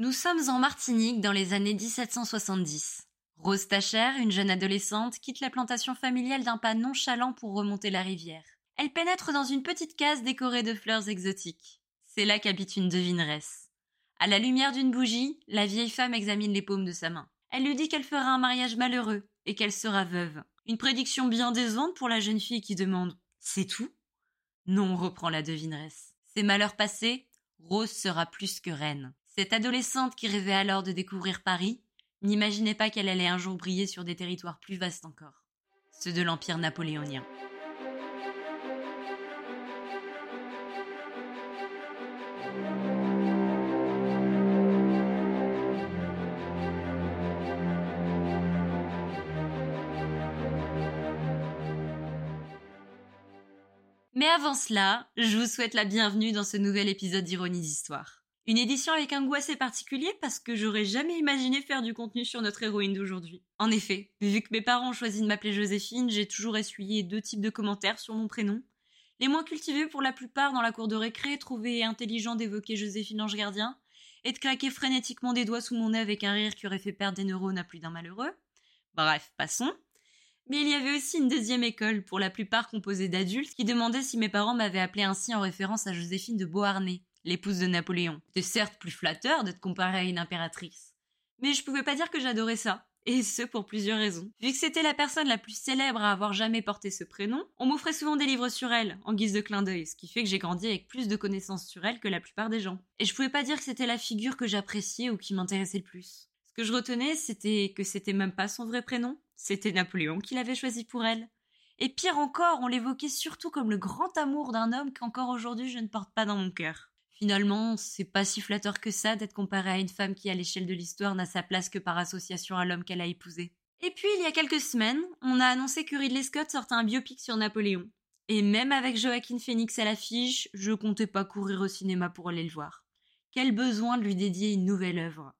Nous sommes en Martinique dans les années 1770. Rose Tacher, une jeune adolescente, quitte la plantation familiale d'un pas nonchalant pour remonter la rivière. Elle pénètre dans une petite case décorée de fleurs exotiques. C'est là qu'habite une devineresse. À la lumière d'une bougie, la vieille femme examine les paumes de sa main. Elle lui dit qu'elle fera un mariage malheureux et qu'elle sera veuve. Une prédiction bien décevante pour la jeune fille qui demande C'est tout? Non, reprend la devineresse. Ses malheurs passés, Rose sera plus que reine. Cette adolescente qui rêvait alors de découvrir Paris n'imaginait pas qu'elle allait un jour briller sur des territoires plus vastes encore, ceux de l'Empire napoléonien. Mais avant cela, je vous souhaite la bienvenue dans ce nouvel épisode d'Ironie d'Histoire. Une édition avec un goût assez particulier parce que j'aurais jamais imaginé faire du contenu sur notre héroïne d'aujourd'hui. En effet, vu que mes parents ont choisi de m'appeler Joséphine, j'ai toujours essuyé deux types de commentaires sur mon prénom. Les moins cultivés pour la plupart dans la cour de récré trouvaient intelligent d'évoquer Joséphine Ange Gardien et de claquer frénétiquement des doigts sous mon nez avec un rire qui aurait fait perdre des neurones à plus d'un malheureux. Bref, passons. Mais il y avait aussi une deuxième école, pour la plupart composée d'adultes, qui demandaient si mes parents m'avaient appelé ainsi en référence à Joséphine de Beauharnais, l'épouse de Napoléon. C'était certes plus flatteur d'être comparée à une impératrice. Mais je pouvais pas dire que j'adorais ça. Et ce pour plusieurs raisons. Vu que c'était la personne la plus célèbre à avoir jamais porté ce prénom, on m'offrait souvent des livres sur elle, en guise de clin d'œil, ce qui fait que j'ai grandi avec plus de connaissances sur elle que la plupart des gens. Et je pouvais pas dire que c'était la figure que j'appréciais ou qui m'intéressait le plus. Ce que je retenais, c'était que c'était même pas son vrai prénom, c'était Napoléon qui l'avait choisi pour elle. Et pire encore, on l'évoquait surtout comme le grand amour d'un homme qu'encore aujourd'hui je ne porte pas dans mon cœur. Finalement, c'est pas si flatteur que ça d'être comparé à une femme qui, à l'échelle de l'histoire, n'a sa place que par association à l'homme qu'elle a épousé. Et puis, il y a quelques semaines, on a annoncé que Ridley Scott sortait un biopic sur Napoléon. Et même avec Joaquin Phoenix à l'affiche, je comptais pas courir au cinéma pour aller le voir. Quel besoin de lui dédier une nouvelle œuvre.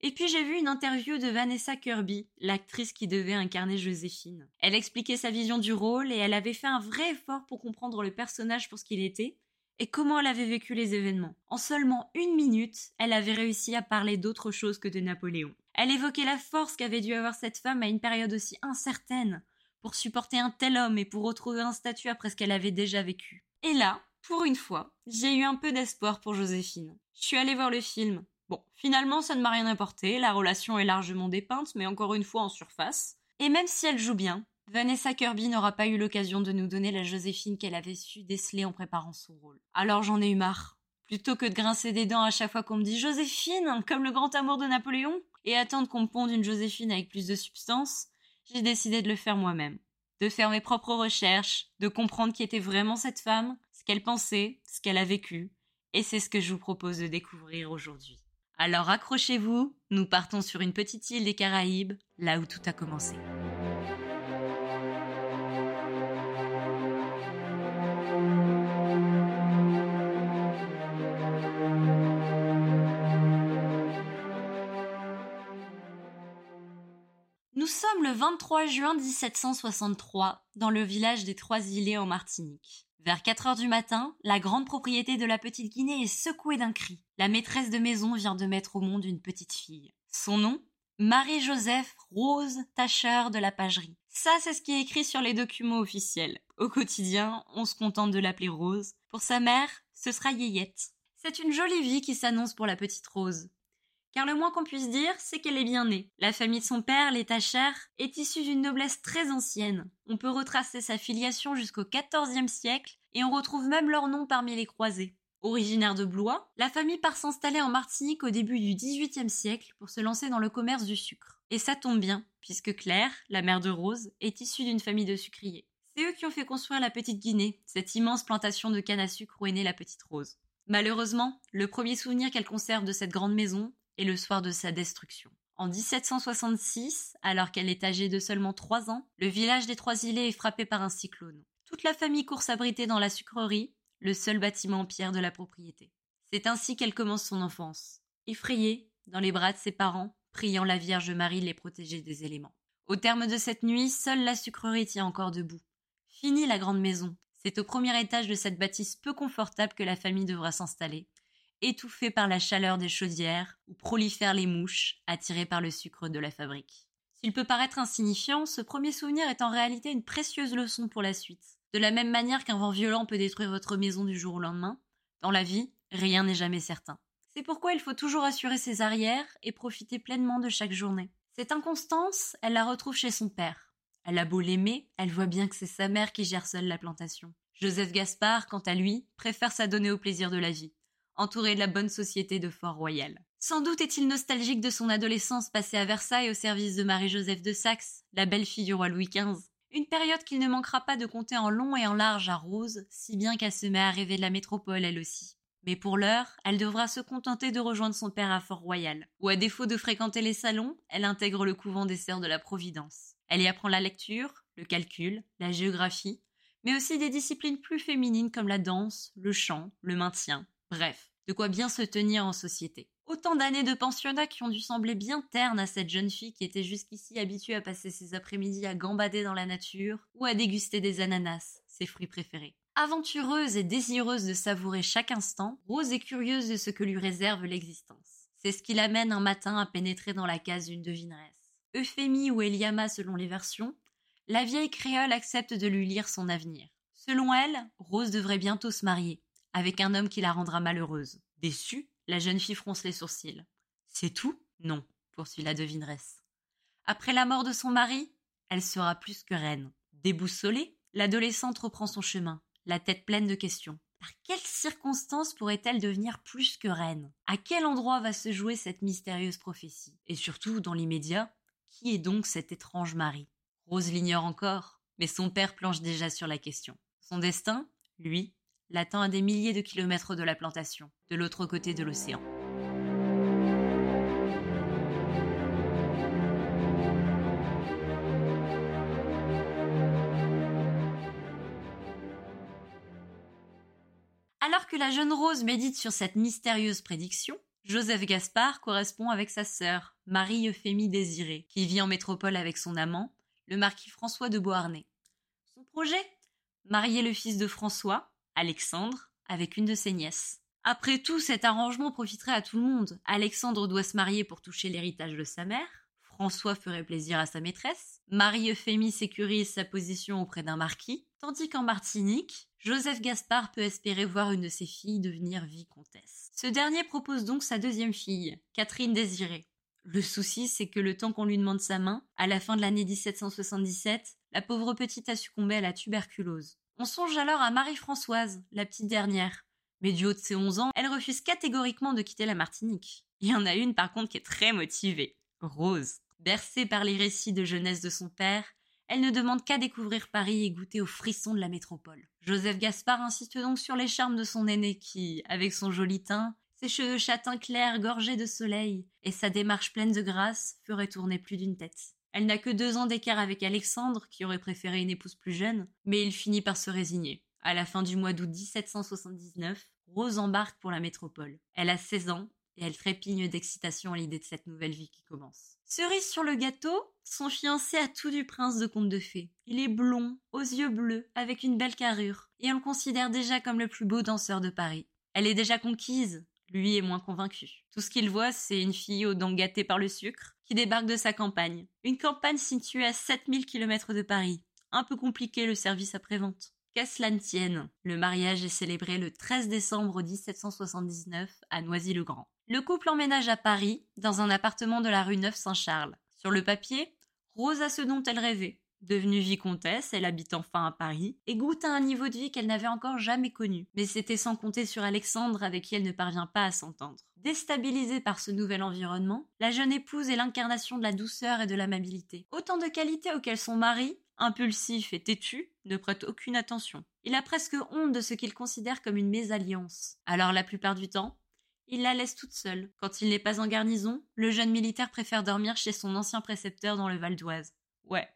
Et puis j'ai vu une interview de Vanessa Kirby, l'actrice qui devait incarner Joséphine. Elle expliquait sa vision du rôle et elle avait fait un vrai effort pour comprendre le personnage pour ce qu'il était et comment elle avait vécu les événements? En seulement une minute, elle avait réussi à parler d'autre chose que de Napoléon. Elle évoquait la force qu'avait dû avoir cette femme à une période aussi incertaine pour supporter un tel homme et pour retrouver un statut après ce qu'elle avait déjà vécu. Et là, pour une fois, j'ai eu un peu d'espoir pour Joséphine. Je suis allée voir le film, Bon, finalement, ça ne m'a rien apporté, la relation est largement dépeinte, mais encore une fois en surface. Et même si elle joue bien, Vanessa Kirby n'aura pas eu l'occasion de nous donner la Joséphine qu'elle avait su déceler en préparant son rôle. Alors j'en ai eu marre. Plutôt que de grincer des dents à chaque fois qu'on me dit Joséphine, comme le grand amour de Napoléon, et attendre qu'on me ponde une Joséphine avec plus de substance, j'ai décidé de le faire moi-même. De faire mes propres recherches, de comprendre qui était vraiment cette femme, ce qu'elle pensait, ce qu'elle a vécu, et c'est ce que je vous propose de découvrir aujourd'hui. Alors accrochez-vous, nous partons sur une petite île des Caraïbes, là où tout a commencé. Le 23 juin 1763 dans le village des Trois-Îlets en Martinique. Vers 4 heures du matin, la grande propriété de la petite Guinée est secouée d'un cri. La maîtresse de maison vient de mettre au monde une petite fille. Son nom? Marie-Joseph Rose Tacheur de la Pagerie. Ça, c'est ce qui est écrit sur les documents officiels. Au quotidien, on se contente de l'appeler Rose. Pour sa mère, ce sera Yéyette. C'est une jolie vie qui s'annonce pour la petite Rose. Car le moins qu'on puisse dire, c'est qu'elle est bien née. La famille de son père, les Tachères, est issue d'une noblesse très ancienne. On peut retracer sa filiation jusqu'au XIVe siècle, et on retrouve même leur nom parmi les croisés. Originaire de Blois, la famille part s'installer en Martinique au début du XVIIIe siècle pour se lancer dans le commerce du sucre. Et ça tombe bien, puisque Claire, la mère de Rose, est issue d'une famille de sucriers. C'est eux qui ont fait construire la petite Guinée, cette immense plantation de canne à sucre où est née la petite Rose. Malheureusement, le premier souvenir qu'elle conserve de cette grande maison est le soir de sa destruction. En 1766, alors qu'elle est âgée de seulement 3 ans, le village des Trois-Îlets est frappé par un cyclone. Toute la famille court s'abriter dans la sucrerie, le seul bâtiment en pierre de la propriété. C'est ainsi qu'elle commence son enfance, effrayée, dans les bras de ses parents, priant la Vierge Marie de les protéger des éléments. Au terme de cette nuit, seule la sucrerie tient encore debout. Fini la grande maison. C'est au premier étage de cette bâtisse peu confortable que la famille devra s'installer. Étouffée par la chaleur des chaudières, où prolifèrent les mouches, attirées par le sucre de la fabrique. S'il peut paraître insignifiant, ce premier souvenir est en réalité une précieuse leçon pour la suite. De la même manière qu'un vent violent peut détruire votre maison du jour au lendemain, dans la vie, rien n'est jamais certain. C'est pourquoi il faut toujours assurer ses arrières et profiter pleinement de chaque journée. Cette inconstance, elle la retrouve chez son père. Elle a beau l'aimer, elle voit bien que c'est sa mère qui gère seule la plantation. Joseph Gaspard, quant à lui, préfère s'adonner au plaisir de la vie, entouré de la bonne société de Fort-Royal. Sans doute est-il nostalgique de son adolescence passée à Versailles au service de Marie-Joseph de Saxe, la belle-fille du roi Louis XV. Une période qu'il ne manquera pas de compter en long et en large à Rose, si bien qu'elle se met à rêver de la métropole elle aussi. Mais pour l'heure, elle devra se contenter de rejoindre son père à Fort-Royal, où à défaut de fréquenter les salons, elle intègre le couvent des Sœurs de la Providence. Elle y apprend la lecture, le calcul, la géographie, mais aussi des disciplines plus féminines comme la danse, le chant, le maintien, bref, de quoi bien se tenir en société. Autant d'années de pensionnat qui ont dû sembler bien ternes à cette jeune fille qui était jusqu'ici habituée à passer ses après-midi à gambader dans la nature ou à déguster des ananas, ses fruits préférés. Aventureuse et désireuse de savourer chaque instant, Rose est curieuse de ce que lui réserve l'existence. C'est ce qui l'amène un matin à pénétrer dans la case d'une devineresse. Euphémie ou Eliama selon les versions, la vieille créole accepte de lui lire son avenir. Selon elle, Rose devrait bientôt se marier, avec un homme qui la rendra malheureuse. Déçue, la jeune fille fronce les sourcils. C'est tout? Non, poursuit la devineresse. Après la mort de son mari, elle sera plus que reine. Déboussolée, l'adolescente reprend son chemin, la tête pleine de questions. Par quelles circonstances pourrait-elle devenir plus que reine? À quel endroit va se jouer cette mystérieuse prophétie? Et surtout, dans l'immédiat, qui est donc cet étrange mari? Rose l'ignore encore, mais son père planche déjà sur la question. Son destin, lui, l'attend à des milliers de kilomètres de la plantation, de l'autre côté de l'océan. Alors que la jeune Rose médite sur cette mystérieuse prédiction, Joseph Gaspard correspond avec sa sœur, Marie-Euphémie Désirée, qui vit en métropole avec son amant, le marquis François de Beauharnais. Son projet? Marier le fils de François, Alexandre, avec une de ses nièces. Après tout, cet arrangement profiterait à tout le monde. Alexandre doit se marier pour toucher l'héritage de sa mère. François ferait plaisir à sa maîtresse. Marie-Euphémie sécurise sa position auprès d'un marquis. Tandis qu'en Martinique, Joseph Gaspard peut espérer voir une de ses filles devenir vicomtesse. Ce dernier propose donc sa deuxième fille, Catherine Désirée. Le souci, c'est que le temps qu'on lui demande sa main, à la fin de l'année 1777, la pauvre petite a succombé à la tuberculose. On songe alors à Marie-Françoise, la petite dernière. Mais du haut de ses 11 ans, elle refuse catégoriquement de quitter la Martinique. Il y en a une par contre qui est très motivée, Rose. Bercée par les récits de jeunesse de son père, elle ne demande qu'à découvrir Paris et goûter aux frissons de la métropole. Joseph Gaspard insiste donc sur les charmes de son aîné qui, avec son joli teint, ses cheveux châtains clairs gorgés de soleil et sa démarche pleine de grâce ferait tourner plus d'une tête. Elle n'a que deux ans d'écart avec Alexandre, qui aurait préféré une épouse plus jeune, mais il finit par se résigner. À la fin du mois d'août 1779, Rose embarque pour la métropole. Elle a 16 ans et elle trépigne d'excitation à l'idée de cette nouvelle vie qui commence. Cerise sur le gâteau, son fiancé a tout du prince de conte de fées. Il est blond, aux yeux bleus, avec une belle carrure, et on le considère déjà comme le plus beau danseur de Paris. Elle est déjà conquise, lui est moins convaincu. Tout ce qu'il voit, c'est une fille aux dents gâtées par le sucre, qui débarque de sa campagne. Une campagne située à 7000 km de Paris. Un peu compliqué le service après-vente. Qu'à cela ne tienne, le mariage est célébré le 13 décembre 1779 à Noisy-le-Grand. Le couple emménage à Paris, dans un appartement de la rue Neuf-Saint-Charles. Sur le papier, Rose a ce dont elle rêvait, Devenue vicomtesse, elle habite enfin à Paris et goûte à un niveau de vie qu'elle n'avait encore jamais connu. Mais c'était sans compter sur Alexandre avec qui elle ne parvient pas à s'entendre. Déstabilisée par ce nouvel environnement, la jeune épouse est l'incarnation de la douceur et de l'amabilité. Autant de qualités auxquelles son mari, impulsif et têtu, ne prête aucune attention. Il a presque honte de ce qu'il considère comme une mésalliance. Alors la plupart du temps, il la laisse toute seule. Quand il n'est pas en garnison, le jeune militaire préfère dormir chez son ancien précepteur dans le Val d'Oise. Ouais,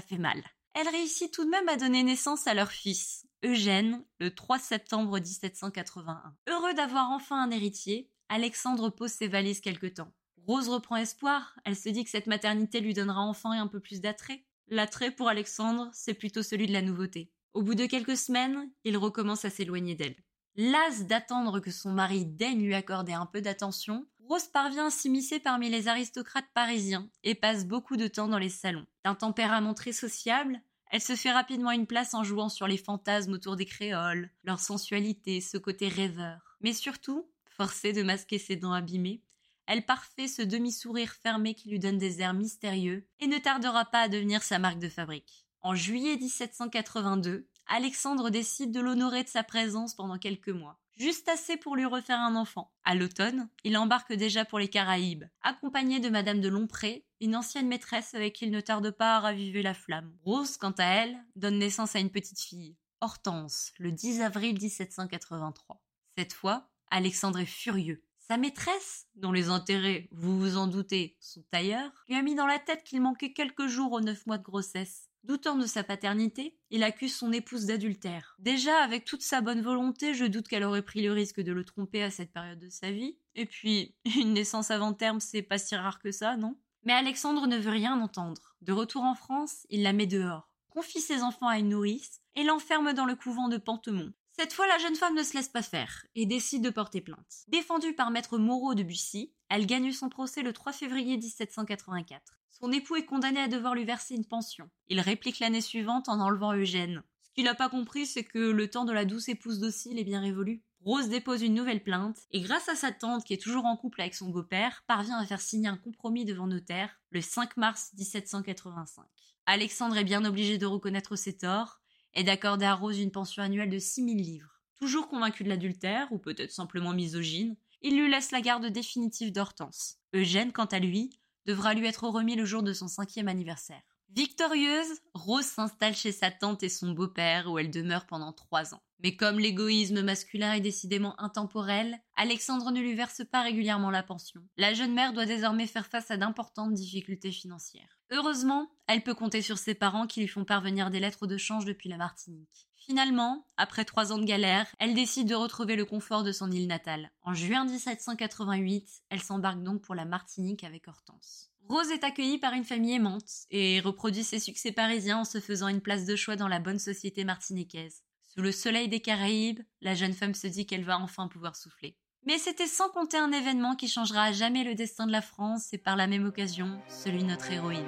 fait mal. Elle réussit tout de même à donner naissance à leur fils, Eugène, le 3 septembre 1781. Heureux d'avoir enfin un héritier, Alexandre pose ses valises quelque temps. Rose reprend espoir, elle se dit que cette maternité lui donnera enfin un peu plus d'attrait. L'attrait pour Alexandre, c'est plutôt celui de la nouveauté. Au bout de quelques semaines, il recommence à s'éloigner d'elle. Lasse d'attendre que son mari daigne lui accorder un peu d'attention, Rose parvient à s'immiscer parmi les aristocrates parisiens et passe beaucoup de temps dans les salons. D'un tempérament très sociable, elle se fait rapidement une place en jouant sur les fantasmes autour des créoles, leur sensualité, ce côté rêveur. Mais surtout, forcée de masquer ses dents abîmées, elle parfait ce demi-sourire fermé qui lui donne des airs mystérieux et ne tardera pas à devenir sa marque de fabrique. En juillet 1782, Alexandre décide de l'honorer de sa présence pendant quelques mois, juste assez pour lui refaire un enfant. À l'automne, il embarque déjà pour les Caraïbes, accompagné de Madame de Lompré, une ancienne maîtresse avec qui il ne tarde pas à raviver la flamme. Rose, quant à elle, donne naissance à une petite fille, Hortense, le 10 avril 1783. Cette fois, Alexandre est furieux. Sa maîtresse, dont les intérêts, vous vous en doutez, sont ailleurs, lui a mis dans la tête qu'il manquait quelques jours aux neuf mois de grossesse. Doutant de sa paternité, il accuse son épouse d'adultère. Déjà, avec toute sa bonne volonté, je doute qu'elle aurait pris le risque de le tromper à cette période de sa vie. Et puis, une naissance avant terme, c'est pas si rare que ça, non? Mais Alexandre ne veut rien entendre. De retour en France, il la met dehors, confie ses enfants à une nourrice et l'enferme dans le couvent de Pantemont, cette fois, la jeune femme ne se laisse pas faire et décide de porter plainte. Défendue par maître Moreau de Bussy, elle gagne son procès le 3 février 1784. Son époux est condamné à devoir lui verser une pension. Il réplique l'année suivante en enlevant Eugène. Ce qu'il n'a pas compris, c'est que le temps de la douce épouse docile est bien révolu. Rose dépose une nouvelle plainte et grâce à sa tante qui est toujours en couple avec son beau-père, parvient à faire signer un compromis devant notaire le 5 mars 1785. Alexandre est bien obligé de reconnaître ses torts et d'accorder à Rose une pension annuelle de 6000 livres. Toujours convaincu de l'adultère, ou peut-être simplement misogyne, il lui laisse la garde définitive d'Hortense. Eugène, quant à lui, devra lui être remis le jour de son cinquième anniversaire. Victorieuse, Rose s'installe chez sa tante et son beau-père où elle demeure pendant trois ans. Mais comme l'égoïsme masculin est décidément intemporel, Alexandre ne lui verse pas régulièrement la pension. La jeune mère doit désormais faire face à d'importantes difficultés financières. Heureusement, elle peut compter sur ses parents qui lui font parvenir des lettres de change depuis la Martinique. Finalement, après trois ans de galère, elle décide de retrouver le confort de son île natale. En juin 1788, elle s'embarque donc pour la Martinique avec Hortense. Rose est accueillie par une famille aimante et reproduit ses succès parisiens en se faisant une place de choix dans la bonne société martiniquaise. Sous le soleil des Caraïbes, la jeune femme se dit qu'elle va enfin pouvoir souffler. Mais c'était sans compter un événement qui changera à jamais le destin de la France et par la même occasion celui de notre héroïne.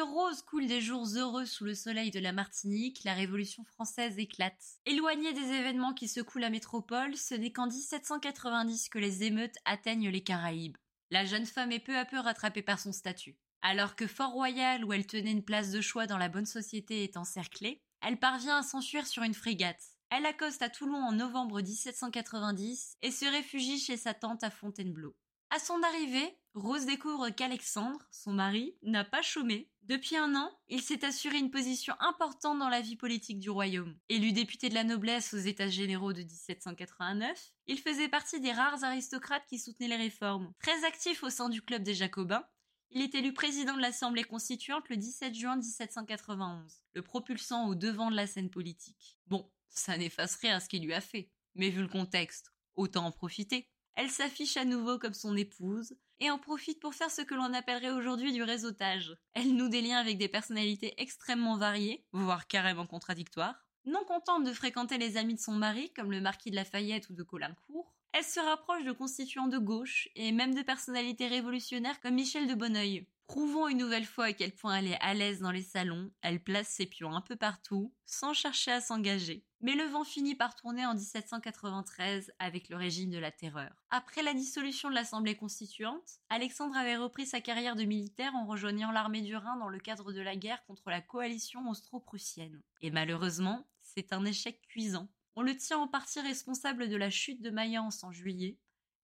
Rose coule des jours heureux sous le soleil de la Martinique, la Révolution française éclate. Éloignée des événements qui secouent la métropole, ce n'est qu'en 1790 que les émeutes atteignent les Caraïbes. La jeune femme est peu à peu rattrapée par son statut. Alors que Fort-Royal, où elle tenait une place de choix dans la bonne société, est encerclée, elle parvient à s'enfuir sur une frégate. Elle accoste à Toulon en novembre 1790 et se réfugie chez sa tante à Fontainebleau. À son arrivée, Rose découvre qu'Alexandre, son mari, n'a pas chômé. Depuis un an, il s'est assuré une position importante dans la vie politique du royaume. Élu député de la noblesse aux États généraux de 1789, il faisait partie des rares aristocrates qui soutenaient les réformes. Très actif au sein du club des Jacobins, il est élu président de l'Assemblée constituante le 17 juin 1791, le propulsant au devant de la scène politique. Bon, ça n'efface rien à ce qu'il lui a fait, mais vu le contexte, autant en profiter. Elle s'affiche à nouveau comme son épouse et en profite pour faire ce que l'on appellerait aujourd'hui du réseautage. Elle noue des liens avec des personnalités extrêmement variées, voire carrément contradictoires. Non contente de fréquenter les amis de son mari, comme le marquis de Lafayette ou de Colincourt, elle se rapproche de constituants de gauche et même de personnalités révolutionnaires comme Michel de Bonneuil. Prouvons une nouvelle fois à quel point elle est à l'aise dans les salons, elle place ses pions un peu partout, sans chercher à s'engager. Mais le vent finit par tourner en 1793 avec le régime de la terreur. Après la dissolution de l'Assemblée constituante, Alexandre avait repris sa carrière de militaire en rejoignant l'armée du Rhin dans le cadre de la guerre contre la coalition austro-prussienne. Et malheureusement, c'est un échec cuisant. On le tient en partie responsable de la chute de Mayence en juillet,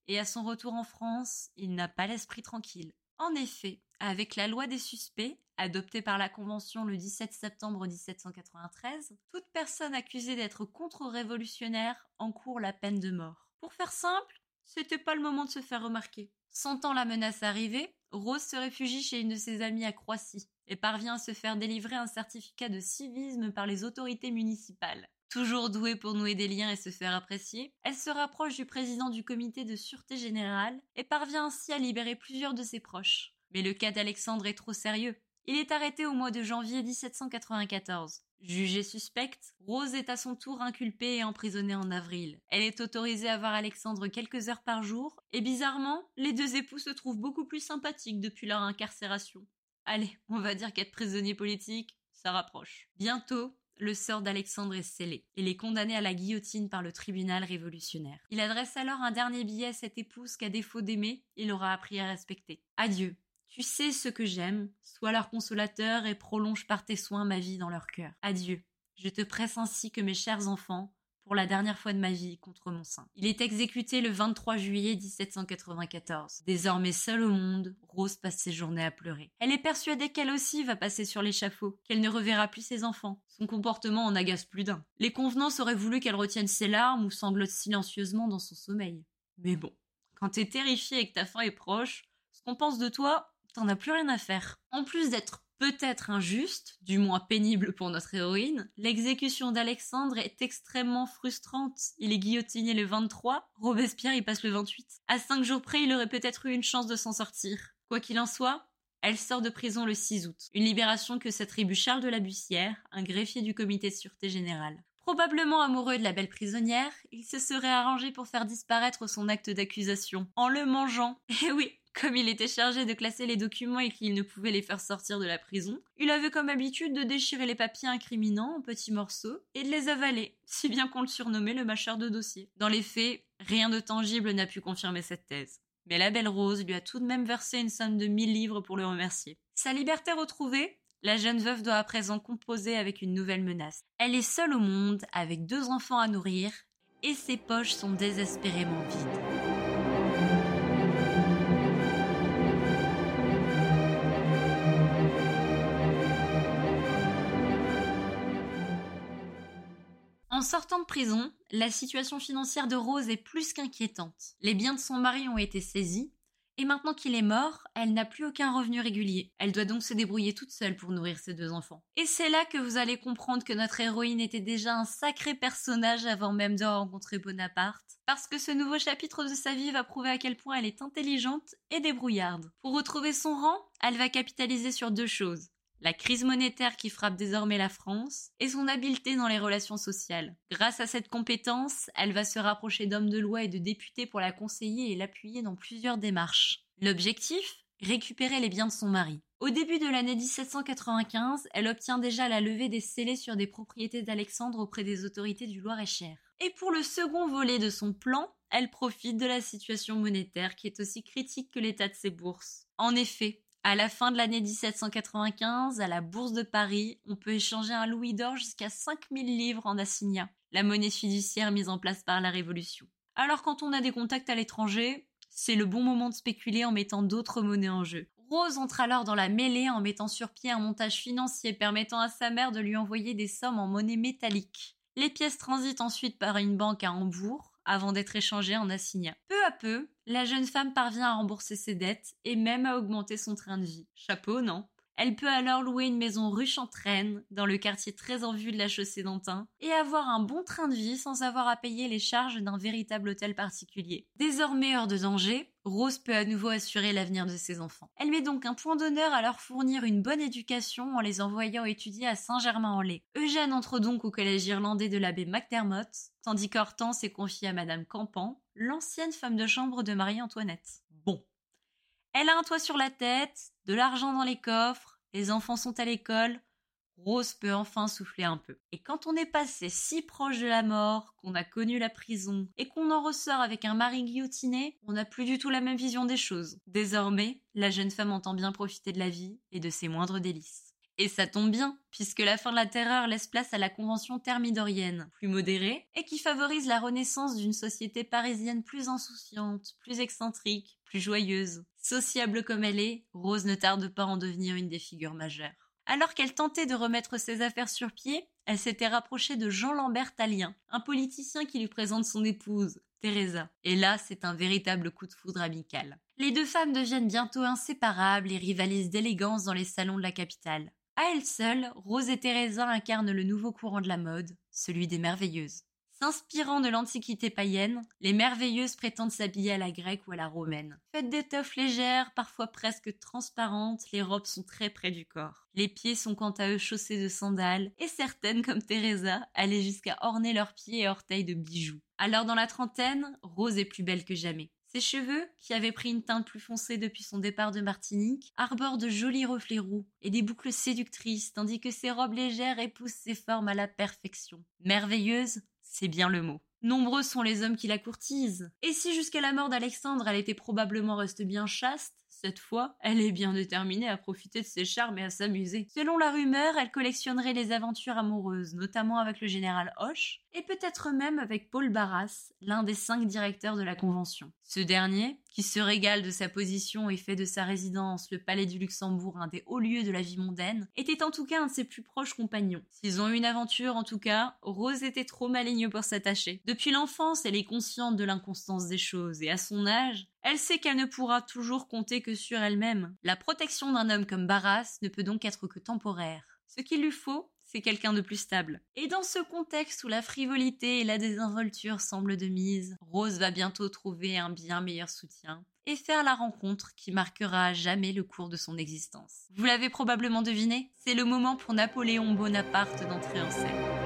et à son retour en France, il n'a pas l'esprit tranquille. En effet, avec la loi des suspects, adoptée par la Convention le 17 septembre 1793, toute personne accusée d'être contre-révolutionnaire encourt la peine de mort. Pour faire simple, c'était pas le moment de se faire remarquer. Sentant la menace arriver, Rose se réfugie chez une de ses amies à Croissy et parvient à se faire délivrer un certificat de civisme par les autorités municipales. Toujours douée pour nouer des liens et se faire apprécier, elle se rapproche du président du comité de sûreté générale et parvient ainsi à libérer plusieurs de ses proches. Mais le cas d'Alexandre est trop sérieux. Il est arrêté au mois de janvier 1794. Jugée suspecte, Rose est à son tour inculpée et emprisonnée en avril. Elle est autorisée à voir Alexandre quelques heures par jour, et bizarrement, les deux époux se trouvent beaucoup plus sympathiques depuis leur incarcération. Allez, on va dire qu'être prisonnier politique, ça rapproche. Bientôt, le sort d'Alexandre est scellé. Il est condamné à la guillotine par le tribunal révolutionnaire. Il adresse alors un dernier billet à cette épouse qu'à défaut d'aimer, il aura appris à respecter. Adieu, tu sais ce que j'aime, sois leur consolateur et prolonge par tes soins ma vie dans leur cœur. Adieu. Je te presse ainsi que mes chers enfants, pour la dernière fois de ma vie, contre mon sein. Il est exécuté le 23 juillet 1794. Désormais seule au monde, Rose passe ses journées à pleurer. Elle est persuadée qu'elle aussi va passer sur l'échafaud, qu'elle ne reverra plus ses enfants. Son comportement en agace plus d'un. Les convenances auraient voulu qu'elle retienne ses larmes ou sanglote silencieusement dans son sommeil. Mais bon, quand t'es terrifié et que ta fin est proche, ce qu'on pense de toi, t'en as plus rien à faire. En plus d'être peut-être injuste, du moins pénible pour notre héroïne, l'exécution d'Alexandre est extrêmement frustrante. Il est guillotiné le 23, Robespierre y passe le 28. À cinq jours près, il aurait peut-être eu une chance de s'en sortir. Quoi qu'il en soit, elle sort de prison le 6 août. Une libération que s'attribue Charles de la Bussière, un greffier du comité de sûreté générale. Probablement amoureux de la belle prisonnière, il se serait arrangé pour faire disparaître son acte d'accusation, en le mangeant. Eh oui, comme il était chargé de classer les documents et qu'il ne pouvait les faire sortir de la prison, il avait comme habitude de déchirer les papiers incriminants en petits morceaux et de les avaler, si bien qu'on le surnommait le mâcheur de dossiers. Dans les faits, rien de tangible n'a pu confirmer cette thèse. Mais la belle Rose lui a tout de même versé une somme de 1000 livres pour le remercier. Sa liberté retrouvée, la jeune veuve doit à présent composer avec une nouvelle menace. Elle est seule au monde, avec deux enfants à nourrir, et ses poches sont désespérément vides. Sortant de prison, la situation financière de Rose est plus qu'inquiétante. Les biens de son mari ont été saisis, et maintenant qu'il est mort, elle n'a plus aucun revenu régulier. Elle doit donc se débrouiller toute seule pour nourrir ses deux enfants. Et c'est là que vous allez comprendre que notre héroïne était déjà un sacré personnage avant même de rencontrer Bonaparte, parce que ce nouveau chapitre de sa vie va prouver à quel point elle est intelligente et débrouillarde. Pour retrouver son rang, elle va capitaliser sur deux choses la crise monétaire qui frappe désormais la France et son habileté dans les relations sociales. Grâce à cette compétence, elle va se rapprocher d'hommes de loi et de députés pour la conseiller et l'appuyer dans plusieurs démarches. L'objectif? Récupérer les biens de son mari. Au début de l'année 1795, elle obtient déjà la levée des scellés sur des propriétés d'Alexandre auprès des autorités du Loir-et-Cher. Et pour le second volet de son plan, elle profite de la situation monétaire qui est aussi critique que l'état de ses bourses. En effet, à la fin de l'année 1795, à la Bourse de Paris, on peut échanger un louis d'or jusqu'à 5000 livres en assignat, la monnaie fiduciaire mise en place par la Révolution. Alors quand on a des contacts à l'étranger, c'est le bon moment de spéculer en mettant d'autres monnaies en jeu. Rose entre alors dans la mêlée en mettant sur pied un montage financier permettant à sa mère de lui envoyer des sommes en monnaie métallique. Les pièces transitent ensuite par une banque à Hambourg, avant d'être échangée en assignat. Peu à peu, la jeune femme parvient à rembourser ses dettes et même à augmenter son train de vie. Chapeau, non? Elle peut alors louer une maison rue Chantraine, dans le quartier très en vue de la chaussée d'Antin, et avoir un bon train de vie sans avoir à payer les charges d'un véritable hôtel particulier. Désormais hors de danger, Rose peut à nouveau assurer l'avenir de ses enfants. Elle met donc un point d'honneur à leur fournir une bonne éducation en les envoyant étudier à Saint-Germain-en-Laye. Eugène entre donc au collège irlandais de l'abbé MacDermott, tandis qu'Hortense est confiée à Madame Campan, l'ancienne femme de chambre de Marie-Antoinette. Bon. Elle a un toit sur la tête, de l'argent dans les coffres, les enfants sont à l'école, Rose peut enfin souffler un peu. Et quand on est passé si proche de la mort, qu'on a connu la prison, et qu'on en ressort avec un mari guillotiné, on n'a plus du tout la même vision des choses. Désormais, la jeune femme entend bien profiter de la vie et de ses moindres délices. Et ça tombe bien, puisque la fin de la terreur laisse place à la convention thermidorienne, plus modérée, et qui favorise la renaissance d'une société parisienne plus insouciante, plus excentrique, plus joyeuse. Sociable comme elle est, Rose ne tarde pas à en devenir une des figures majeures. Alors qu'elle tentait de remettre ses affaires sur pied, elle s'était rapprochée de Jean Lambert Talien, un politicien qui lui présente son épouse, Teresa. Et là, c'est un véritable coup de foudre amical. Les deux femmes deviennent bientôt inséparables et rivalisent d'élégance dans les salons de la capitale. À elle seule, Rose et Teresa incarnent le nouveau courant de la mode, celui des merveilleuses. S'inspirant de l'antiquité païenne, les merveilleuses prétendent s'habiller à la grecque ou à la romaine. Faites d'étoffes légères, parfois presque transparentes, les robes sont très près du corps. Les pieds sont quant à eux chaussés de sandales, et certaines, comme Teresa, allaient jusqu'à orner leurs pieds et orteils de bijoux. Alors dans la trentaine, Rose est plus belle que jamais. Ses cheveux, qui avaient pris une teinte plus foncée depuis son départ de Martinique, arborent de jolis reflets roux et des boucles séductrices, tandis que ses robes légères épousent ses formes à la perfection. Merveilleuse, c'est bien le mot. Nombreux sont les hommes qui la courtisent. Et si jusqu'à la mort d'Alexandre elle était probablement restée bien chaste, cette fois, elle est bien déterminée à profiter de ses charmes et à s'amuser. Selon la rumeur, elle collectionnerait les aventures amoureuses, notamment avec le général Hoche, et peut-être même avec Paul Barras, l'un des cinq directeurs de la Convention. Ce dernier, qui se régale de sa position et fait de sa résidence le palais du Luxembourg un des hauts lieux de la vie mondaine, était en tout cas un de ses plus proches compagnons. S'ils ont eu une aventure, en tout cas, Rose était trop maligne pour s'attacher. Depuis l'enfance, elle est consciente de l'inconstance des choses, et à son âge, elle sait qu'elle ne pourra toujours compter que sur elle-même. La protection d'un homme comme Barras ne peut donc être que temporaire. Ce qu'il lui faut, c'est quelqu'un de plus stable. Et dans ce contexte où la frivolité et la désinvolture semblent de mise, Rose va bientôt trouver un bien meilleur soutien et faire la rencontre qui marquera à jamais le cours de son existence. Vous l'avez probablement deviné, c'est le moment pour Napoléon Bonaparte d'entrer en scène.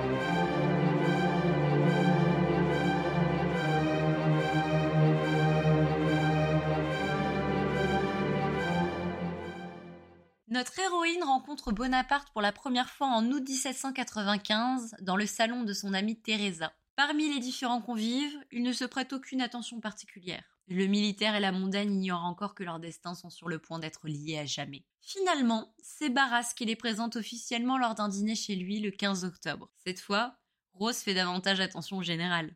Notre héroïne rencontre Bonaparte pour la première fois en août 1795 dans le salon de son amie Teresa. Parmi les différents convives, il ne se prête aucune attention particulière. Le militaire et la mondaine ignorent encore que leurs destins sont sur le point d'être liés à jamais. Finalement, c'est Barras qui les présente officiellement lors d'un dîner chez lui le 15 octobre. Cette fois, Rose fait davantage attention au général.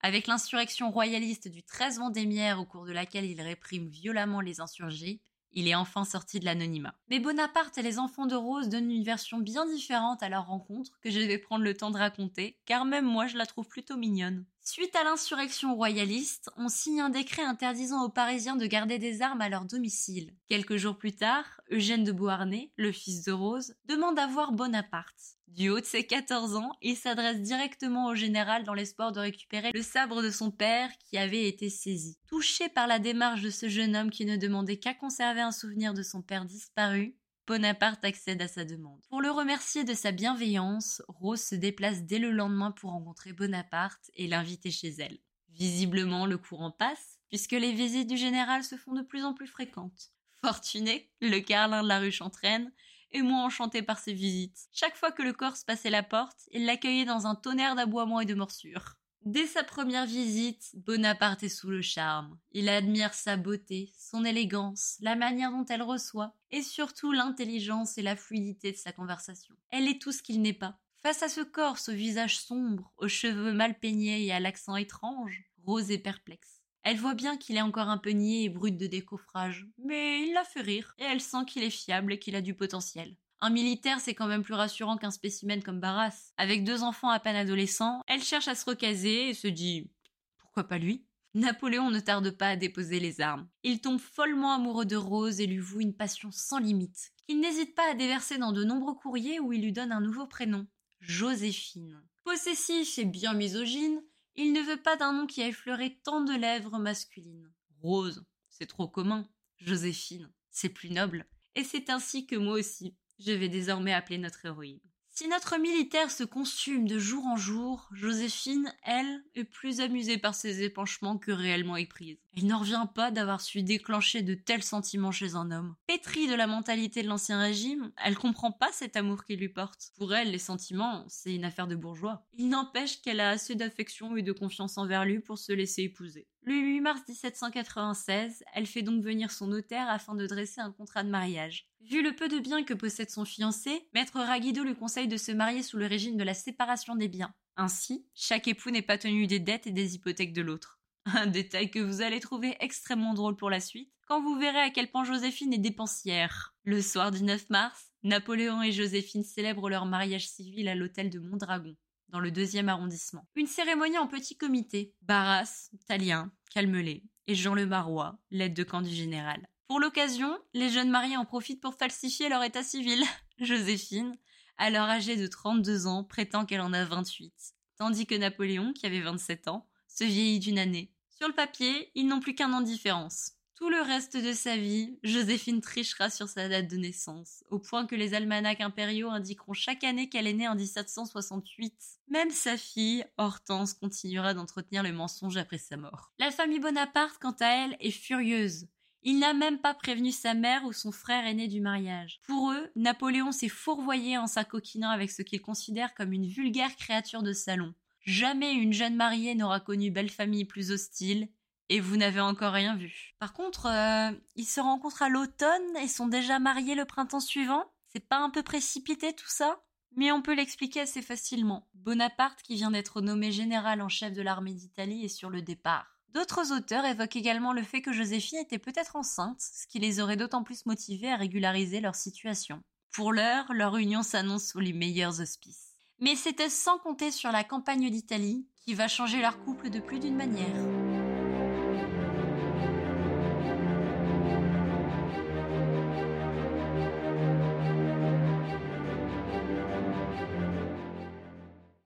Avec l'insurrection royaliste du 13 Vendémiaire au cours de laquelle il réprime violemment les insurgés, il est enfin sorti de l'anonymat. Mais Bonaparte et les enfants de Rose donnent une version bien différente à leur rencontre que je vais prendre le temps de raconter, car même moi je la trouve plutôt mignonne. Suite à l'insurrection royaliste, on signe un décret interdisant aux Parisiens de garder des armes à leur domicile. Quelques jours plus tard, Eugène de Beauharnais, le fils de Rose, demande à voir Bonaparte. Du haut de ses 14 ans, il s'adresse directement au général dans l'espoir de récupérer le sabre de son père qui avait été saisi. Touché par la démarche de ce jeune homme qui ne demandait qu'à conserver un souvenir de son père disparu, Bonaparte accède à sa demande. Pour le remercier de sa bienveillance, Rose se déplace dès le lendemain pour rencontrer Bonaparte et l'inviter chez elle. Visiblement, le courant passe, puisque les visites du général se font de plus en plus fréquentes. Fortuné, le carlin de la rue Chantraine, et moins enchanté par ses visites. Chaque fois que le Corse passait la porte, il l'accueillait dans un tonnerre d'aboiements et de morsures. Dès sa première visite, Bonaparte est sous le charme. Il admire sa beauté, son élégance, la manière dont elle reçoit, et surtout l'intelligence et la fluidité de sa conversation. Elle est tout ce qu'il n'est pas. Face à ce Corse au visage sombre, aux cheveux mal peignés et à l'accent étrange, Rose est perplexe. Elle voit bien qu'il est encore un peu niais et brut de décoffrage, mais il la fait rire, et elle sent qu'il est fiable et qu'il a du potentiel. Un militaire, c'est quand même plus rassurant qu'un spécimen comme Barras. Avec deux enfants à peine adolescents, elle cherche à se recaser et se dit pourquoi pas lui? Napoléon ne tarde pas à déposer les armes. Il tombe follement amoureux de Rose et lui voue une passion sans limite. Il n'hésite pas à déverser dans de nombreux courriers où il lui donne un nouveau prénom, Joséphine. Possessif et bien misogyne, il ne veut pas d'un nom qui a effleuré tant de lèvres masculines. Rose, c'est trop commun. Joséphine, c'est plus noble. Et c'est ainsi que moi aussi, je vais désormais appeler notre héroïne. Si notre militaire se consume de jour en jour, Joséphine, elle, est plus amusée par ses épanchements que réellement éprise. Elle n'en revient pas d'avoir su déclencher de tels sentiments chez un homme. Pétrie de la mentalité de l'ancien régime, elle comprend pas cet amour qu'il lui porte. Pour elle, les sentiments, c'est une affaire de bourgeois. Il n'empêche qu'elle a assez d'affection et de confiance envers lui pour se laisser épouser. Le 8 mars 1796, elle fait donc venir son notaire afin de dresser un contrat de mariage. Vu le peu de biens que possède son fiancé, maître Raguido lui conseille de se marier sous le régime de la séparation des biens. Ainsi, chaque époux n'est pas tenu des dettes et des hypothèques de l'autre. Un détail que vous allez trouver extrêmement drôle pour la suite, quand vous verrez à quel point Joséphine est dépensière. Le soir du 9 mars, Napoléon et Joséphine célèbrent leur mariage civil à l'hôtel de Mondragon, dans le deuxième arrondissement. Une cérémonie en petit comité. Barras, Talien, Calmelet et Jean le Marois, l'aide de camp du général. Pour l'occasion, les jeunes mariés en profitent pour falsifier leur état civil. Joséphine, alors âgée de 32 ans, prétend qu'elle en a 28, tandis que Napoléon, qui avait 27 ans, se vieillit d'une année. Sur le papier, ils n'ont plus qu'un an de différence. Tout le reste de sa vie, Joséphine trichera sur sa date de naissance, au point que les almanachs impériaux indiqueront chaque année qu'elle est née en 1768. Même sa fille, Hortense, continuera d'entretenir le mensonge après sa mort. La famille Bonaparte, quant à elle, est furieuse. Il n'a même pas prévenu sa mère ou son frère aîné du mariage. Pour eux, Napoléon s'est fourvoyé en s'acoquinant avec ce qu'ils considèrent comme une vulgaire créature de salon. Jamais une jeune mariée n'aura connu belle famille plus hostile, et vous n'avez encore rien vu. Par contre, euh, ils se rencontrent à l'automne et sont déjà mariés le printemps suivant. C'est pas un peu précipité tout ça? Mais on peut l'expliquer assez facilement. Bonaparte, qui vient d'être nommé général en chef de l'armée d'Italie, est sur le départ. D'autres auteurs évoquent également le fait que Joséphine était peut-être enceinte, ce qui les aurait d'autant plus motivés à régulariser leur situation. Pour l'heure, leur union s'annonce sous les meilleurs auspices. Mais c'était sans compter sur la campagne d'Italie, qui va changer leur couple de plus d'une manière.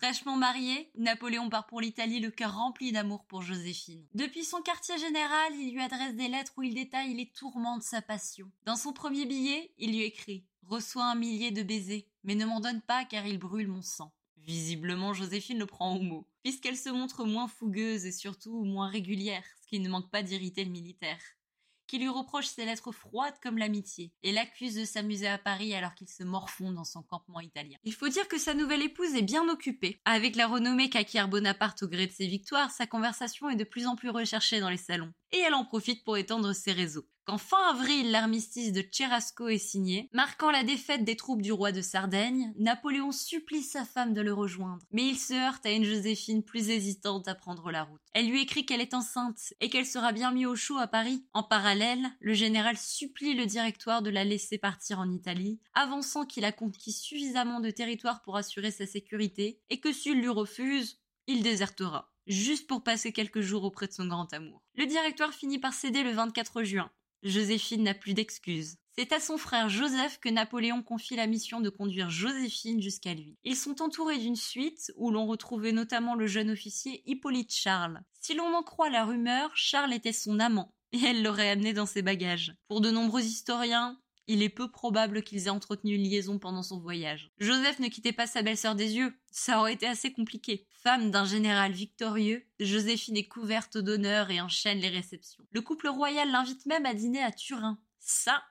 Fraîchement marié, Napoléon part pour l'Italie le cœur rempli d'amour pour Joséphine. Depuis son quartier général, il lui adresse des lettres où il détaille les tourments de sa passion. Dans son premier billet, il lui écrit Reçois un millier de baisers, mais ne m'en donne pas car il brûle mon sang. Visiblement, Joséphine le prend au mot, puisqu'elle se montre moins fougueuse et surtout moins régulière, ce qui ne manque pas d'irriter le militaire qui lui reproche ses lettres froides comme l'amitié, et l'accuse de s'amuser à Paris alors qu'il se morfond dans son campement italien. Il faut dire que sa nouvelle épouse est bien occupée. Avec la renommée qu'acquiert Bonaparte au gré de ses victoires, sa conversation est de plus en plus recherchée dans les salons, et elle en profite pour étendre ses réseaux. Quand fin avril l'armistice de Cherasco est signé, marquant la défaite des troupes du roi de Sardaigne, Napoléon supplie sa femme de le rejoindre, mais il se heurte à une Joséphine plus hésitante à prendre la route. Elle lui écrit qu'elle est enceinte et qu'elle sera bien mis au chaud à Paris. En parallèle, le général supplie le directoire de la laisser partir en Italie, avançant qu'il a conquis suffisamment de territoire pour assurer sa sécurité et que s'il lui refuse, il désertera juste pour passer quelques jours auprès de son grand amour. Le directoire finit par céder le 24 juin, Joséphine n'a plus d'excuses. C'est à son frère Joseph que Napoléon confie la mission de conduire Joséphine jusqu'à lui. Ils sont entourés d'une suite où l'on retrouvait notamment le jeune officier Hippolyte Charles. Si l'on en croit la rumeur, Charles était son amant, et elle l'aurait amené dans ses bagages. Pour de nombreux historiens, il est peu probable qu'ils aient entretenu une liaison pendant son voyage. Joseph ne quittait pas sa belle-sœur des yeux, ça aurait été assez compliqué. Femme d'un général victorieux, Joséphine est couverte d'honneur et enchaîne les réceptions. Le couple royal l'invite même à dîner à Turin. Ça,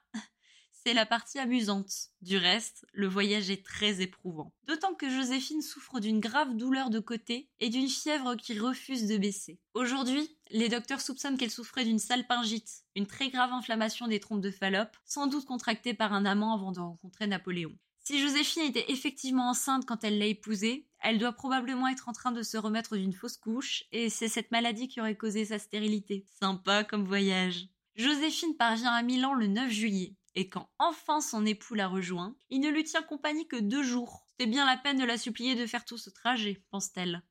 c'est la partie amusante. Du reste, le voyage est très éprouvant. D'autant que Joséphine souffre d'une grave douleur de côté et d'une fièvre qui refuse de baisser. Aujourd'hui, les docteurs soupçonnent qu'elle souffrait d'une salpingite, une très grave inflammation des trompes de Fallope, sans doute contractée par un amant avant de rencontrer Napoléon. Si Joséphine était effectivement enceinte quand elle l'a épousé, elle doit probablement être en train de se remettre d'une fausse couche, et c'est cette maladie qui aurait causé sa stérilité. Sympa comme voyage. Joséphine parvient à Milan le 9 juillet et quand enfin son époux la rejoint, il ne lui tient compagnie que deux jours. C'était bien la peine de la supplier de faire tout ce trajet, pense-t-elle.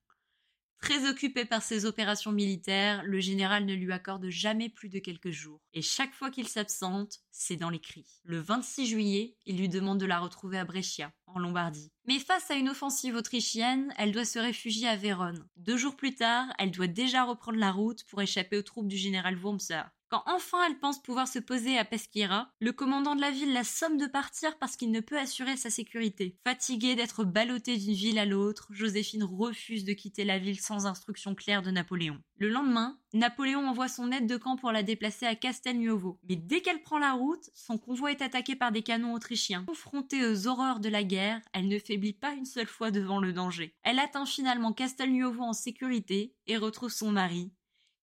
Très occupé par ses opérations militaires, le général ne lui accorde jamais plus de quelques jours. Et chaque fois qu'il s'absente, c'est dans les cris. Le 26 juillet, il lui demande de la retrouver à Brescia, en Lombardie. Mais face à une offensive autrichienne, elle doit se réfugier à Vérone. Deux jours plus tard, elle doit déjà reprendre la route pour échapper aux troupes du général Wurmser. Quand enfin elle pense pouvoir se poser à Peschiera, le commandant de la ville la somme de partir parce qu'il ne peut assurer sa sécurité. Fatiguée d'être ballottée d'une ville à l'autre, Joséphine refuse de quitter la ville sans instruction claire de Napoléon. Le lendemain, Napoléon envoie son aide de camp pour la déplacer à Castelnuovo. Mais dès qu'elle prend la route, son convoi est attaqué par des canons autrichiens. Confrontée aux horreurs de la guerre, elle ne faiblit pas une seule fois devant le danger. Elle atteint finalement Castelnuovo en sécurité et retrouve son mari,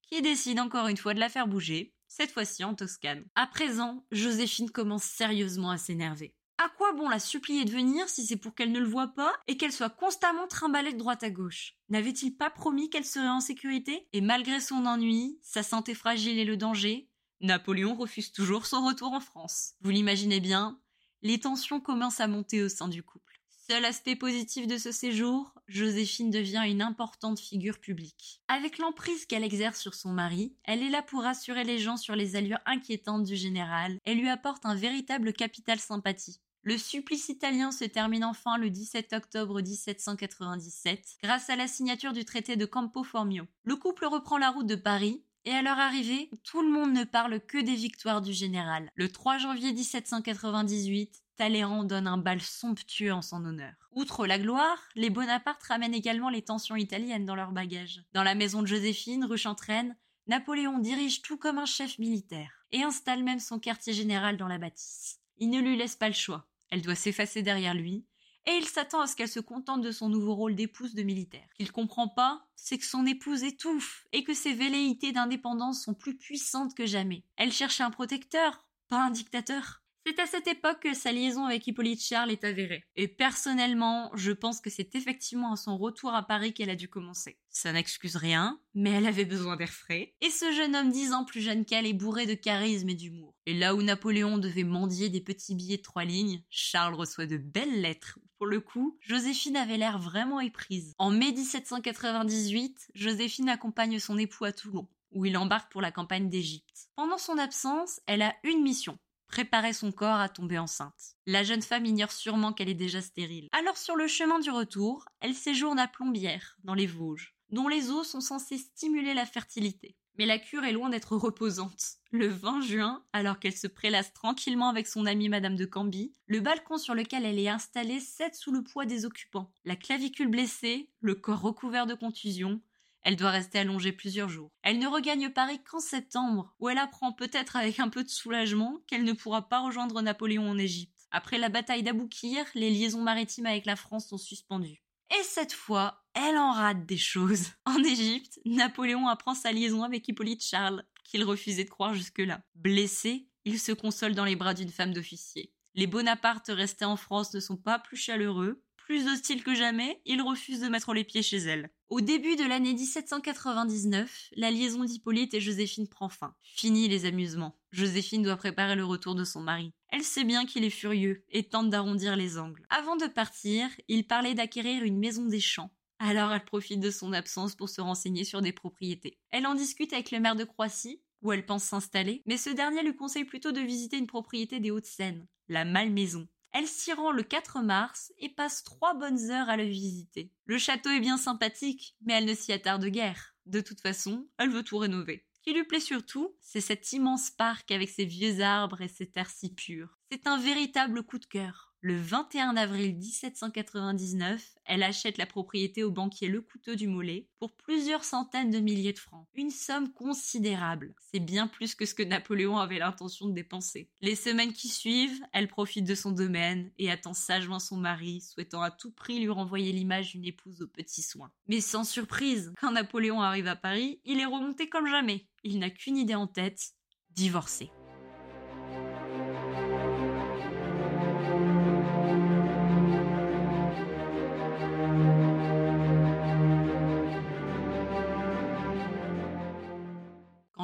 qui décide encore une fois de la faire bouger cette fois-ci en Toscane. À présent, Joséphine commence sérieusement à s'énerver. À quoi bon la supplier de venir si c'est pour qu'elle ne le voie pas et qu'elle soit constamment trimballée de droite à gauche? N'avait-il pas promis qu'elle serait en sécurité? Et malgré son ennui, sa santé fragile et le danger, Napoléon refuse toujours son retour en France. Vous l'imaginez bien, les tensions commencent à monter au sein du couple. Seul aspect positif de ce séjour, Joséphine devient une importante figure publique. Avec l'emprise qu'elle exerce sur son mari, elle est là pour rassurer les gens sur les allures inquiétantes du général et lui apporte un véritable capital sympathie. Le supplice italien se termine enfin le 17 octobre 1797 grâce à la signature du traité de Campo Formio. Le couple reprend la route de Paris et à leur arrivée, tout le monde ne parle que des victoires du général. Le 3 janvier 1798, Talleyrand donne un bal somptueux en son honneur. Outre la gloire, les Bonaparte ramènent également les tensions italiennes dans leur bagage. Dans la maison de Joséphine, rue Chantraine, Napoléon dirige tout comme un chef militaire et installe même son quartier général dans la bâtisse. Il ne lui laisse pas le choix. Elle doit s'effacer derrière lui et il s'attend à ce qu'elle se contente de son nouveau rôle d'épouse de militaire. Qu'il comprend pas, c'est que son épouse étouffe et que ses velléités d'indépendance sont plus puissantes que jamais. Elle cherche un protecteur, pas un dictateur. C'est à cette époque que sa liaison avec Hippolyte Charles est avérée. Et personnellement, je pense que c'est effectivement à son retour à Paris qu'elle a dû commencer. Ça n'excuse rien, mais elle avait besoin d'air frais. Et ce jeune homme dix ans plus jeune qu'elle est bourré de charisme et d'humour. Et là où Napoléon devait mendier des petits billets de trois lignes, Charles reçoit de belles lettres. Pour le coup, Joséphine avait l'air vraiment éprise. En mai 1798, Joséphine accompagne son époux à Toulon, où il embarque pour la campagne d'Égypte. Pendant son absence, elle a une mission préparer son corps à tomber enceinte. La jeune femme ignore sûrement qu'elle est déjà stérile. Alors sur le chemin du retour, elle séjourne à Plombières, dans les Vosges, dont les eaux sont censées stimuler la fertilité. Mais la cure est loin d'être reposante. Le 20 juin, alors qu'elle se prélasse tranquillement avec son amie Madame de Camby, le balcon sur lequel elle est installée cède sous le poids des occupants. La clavicule blessée, le corps recouvert de contusions, elle doit rester allongée plusieurs jours. Elle ne regagne Paris qu'en septembre, où elle apprend peut-être avec un peu de soulagement qu'elle ne pourra pas rejoindre Napoléon en Égypte. Après la bataille d'Aboukir, les liaisons maritimes avec la France sont suspendues. Et cette fois, elle en rate des choses. En Égypte, Napoléon apprend sa liaison avec Hippolyte Charles, qu'il refusait de croire jusque-là. Blessé, il se console dans les bras d'une femme d'officier. Les Bonaparte restés en France ne sont pas plus chaleureux, plus hostile que jamais, il refuse de mettre les pieds chez elle. Au début de l'année 1799, la liaison d'Hippolyte et Joséphine prend fin. Fini les amusements. Joséphine doit préparer le retour de son mari. Elle sait bien qu'il est furieux et tente d'arrondir les angles. Avant de partir, il parlait d'acquérir une maison des champs. Alors elle profite de son absence pour se renseigner sur des propriétés. Elle en discute avec le maire de Croissy, où elle pense s'installer, mais ce dernier lui conseille plutôt de visiter une propriété des Hauts-de-Seine, la Malmaison. Elle s'y rend le 4 mars et passe trois bonnes heures à le visiter. Le château est bien sympathique, mais elle ne s'y attarde guère. De toute façon, elle veut tout rénover. Ce qui lui plaît surtout, c'est cet immense parc avec ses vieux arbres et ses terres si pures. C'est un véritable coup de cœur. Le 21 avril 1799, elle achète la propriété au banquier Le du Mollet pour plusieurs centaines de milliers de francs. Une somme considérable. C'est bien plus que ce que Napoléon avait l'intention de dépenser. Les semaines qui suivent, elle profite de son domaine et attend sagement son mari, souhaitant à tout prix lui renvoyer l'image d'une épouse aux petits soins. Mais sans surprise, quand Napoléon arrive à Paris, il est remonté comme jamais. Il n'a qu'une idée en tête, divorcer.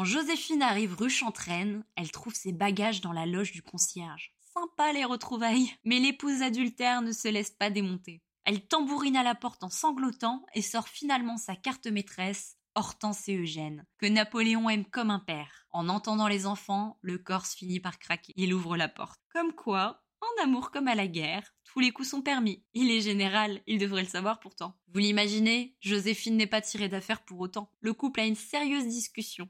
Quand Joséphine arrive rue Chantraine, elle trouve ses bagages dans la loge du concierge. Sympa les retrouvailles, mais l'épouse adultère ne se laisse pas démonter. Elle tambourine à la porte en sanglotant et sort finalement sa carte maîtresse, Hortense et Eugène, que Napoléon aime comme un père. En entendant les enfants, le Corse finit par craquer. Il ouvre la porte. Comme quoi, en amour comme à la guerre, tous les coups sont permis. Il est général, il devrait le savoir pourtant. Vous l'imaginez, Joséphine n'est pas tirée d'affaire pour autant. Le couple a une sérieuse discussion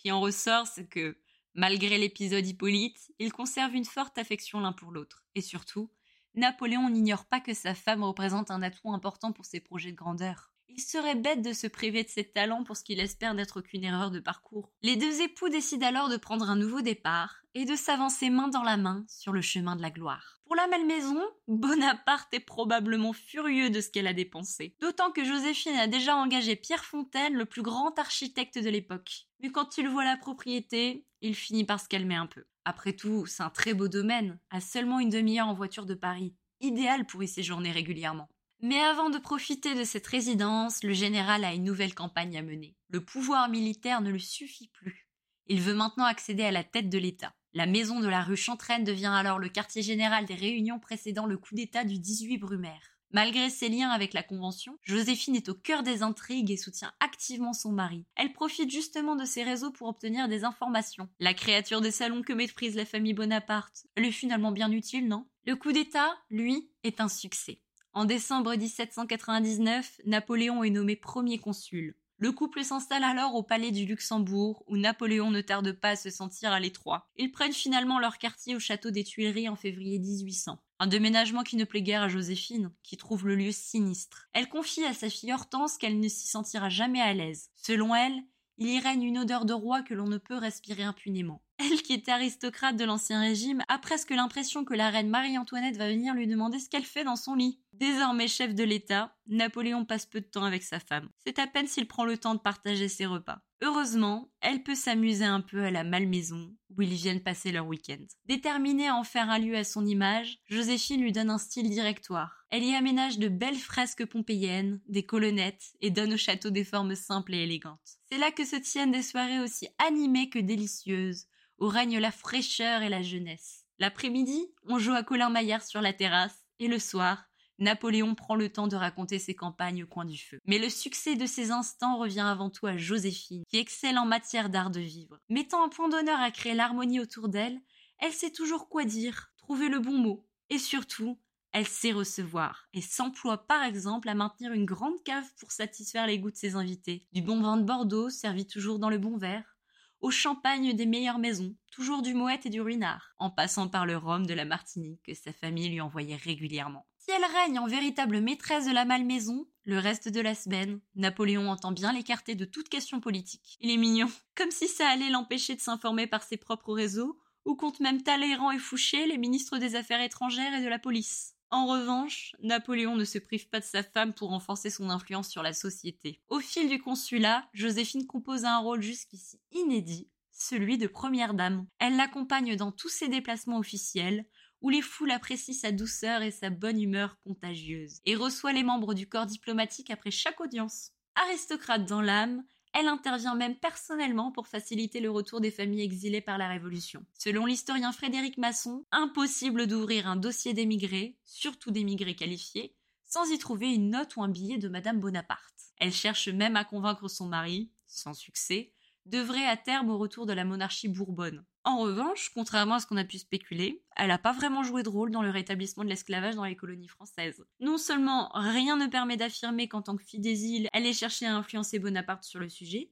qui en ressort, c'est que, malgré l'épisode Hippolyte, ils conservent une forte affection l'un pour l'autre. Et surtout, Napoléon n'ignore pas que sa femme représente un atout important pour ses projets de grandeur. Il serait bête de se priver de ses talents pour ce qu'il espère n'être qu'une erreur de parcours. Les deux époux décident alors de prendre un nouveau départ et de s'avancer main dans la main sur le chemin de la gloire. Pour la Malmaison, Bonaparte est probablement furieux de ce qu'elle a dépensé. D'autant que Joséphine a déjà engagé Pierre Fontaine, le plus grand architecte de l'époque. Mais quand il voit la propriété, il finit par se calmer un peu. Après tout, c'est un très beau domaine, à seulement une demi-heure en voiture de Paris, idéal pour y séjourner régulièrement. Mais avant de profiter de cette résidence, le général a une nouvelle campagne à mener. Le pouvoir militaire ne lui suffit plus. Il veut maintenant accéder à la tête de l'État. La maison de la rue Chantraine devient alors le quartier général des réunions précédant le coup d'État du 18 Brumaire. Malgré ses liens avec la Convention, Joséphine est au cœur des intrigues et soutient activement son mari. Elle profite justement de ses réseaux pour obtenir des informations. La créature des salons que méprise la famille Bonaparte, elle est finalement bien utile, non? Le coup d'État, lui, est un succès. En décembre 1799, Napoléon est nommé premier consul. Le couple s'installe alors au palais du Luxembourg, où Napoléon ne tarde pas à se sentir à l'étroit. Ils prennent finalement leur quartier au château des Tuileries en février 1800. Un déménagement qui ne plaît guère à Joséphine, qui trouve le lieu sinistre. Elle confie à sa fille Hortense qu'elle ne s'y sentira jamais à l'aise. Selon elle, il y règne une odeur de roi que l'on ne peut respirer impunément. Elle, qui était aristocrate de l'Ancien Régime, a presque l'impression que la reine Marie-Antoinette va venir lui demander ce qu'elle fait dans son lit. Désormais chef de l'État, Napoléon passe peu de temps avec sa femme. C'est à peine s'il prend le temps de partager ses repas. Heureusement, elle peut s'amuser un peu à la Malmaison, où ils viennent passer leur week-end. Déterminée à en faire un lieu à son image, Joséphine lui donne un style directoire. Elle y aménage de belles fresques pompéiennes, des colonnettes, et donne au château des formes simples et élégantes. C'est là que se tiennent des soirées aussi animées que délicieuses, où règne la fraîcheur et la jeunesse. L'après-midi, on joue à Colin Maillard sur la terrasse, et le soir, Napoléon prend le temps de raconter ses campagnes au coin du feu. Mais le succès de ces instants revient avant tout à Joséphine, qui excelle en matière d'art de vivre. Mettant un point d'honneur à créer l'harmonie autour d'elle, elle sait toujours quoi dire, trouver le bon mot, et surtout, elle sait recevoir, et s'emploie par exemple à maintenir une grande cave pour satisfaire les goûts de ses invités. Du bon vin de Bordeaux, servi toujours dans le bon verre, au champagne des meilleures maisons, toujours du Moët et du Ruinard, en passant par le rhum de la Martinique que sa famille lui envoyait régulièrement. Si elle règne en véritable maîtresse de la malmaison, le reste de la semaine, Napoléon entend bien l'écarter de toute question politique. Il est mignon, comme si ça allait l'empêcher de s'informer par ses propres réseaux, ou compte même Talleyrand et Fouché, les ministres des Affaires étrangères et de la police. En revanche, Napoléon ne se prive pas de sa femme pour renforcer son influence sur la société. Au fil du consulat, Joséphine compose un rôle jusqu'ici inédit, celui de première dame. Elle l'accompagne dans tous ses déplacements officiels, où les foules apprécient sa douceur et sa bonne humeur contagieuse, et reçoit les membres du corps diplomatique après chaque audience. Aristocrate dans l'âme, elle intervient même personnellement pour faciliter le retour des familles exilées par la Révolution. Selon l'historien Frédéric Masson, impossible d'ouvrir un dossier d'émigrés, surtout d'émigrés qualifiés, sans y trouver une note ou un billet de Madame Bonaparte. Elle cherche même à convaincre son mari, sans succès, d'œuvrer à terme au retour de la monarchie bourbonne. En revanche, contrairement à ce qu'on a pu spéculer, elle n'a pas vraiment joué de rôle dans le rétablissement de l'esclavage dans les colonies françaises. Non seulement rien ne permet d'affirmer qu'en tant que fille des îles, elle ait cherché à influencer Bonaparte sur le sujet,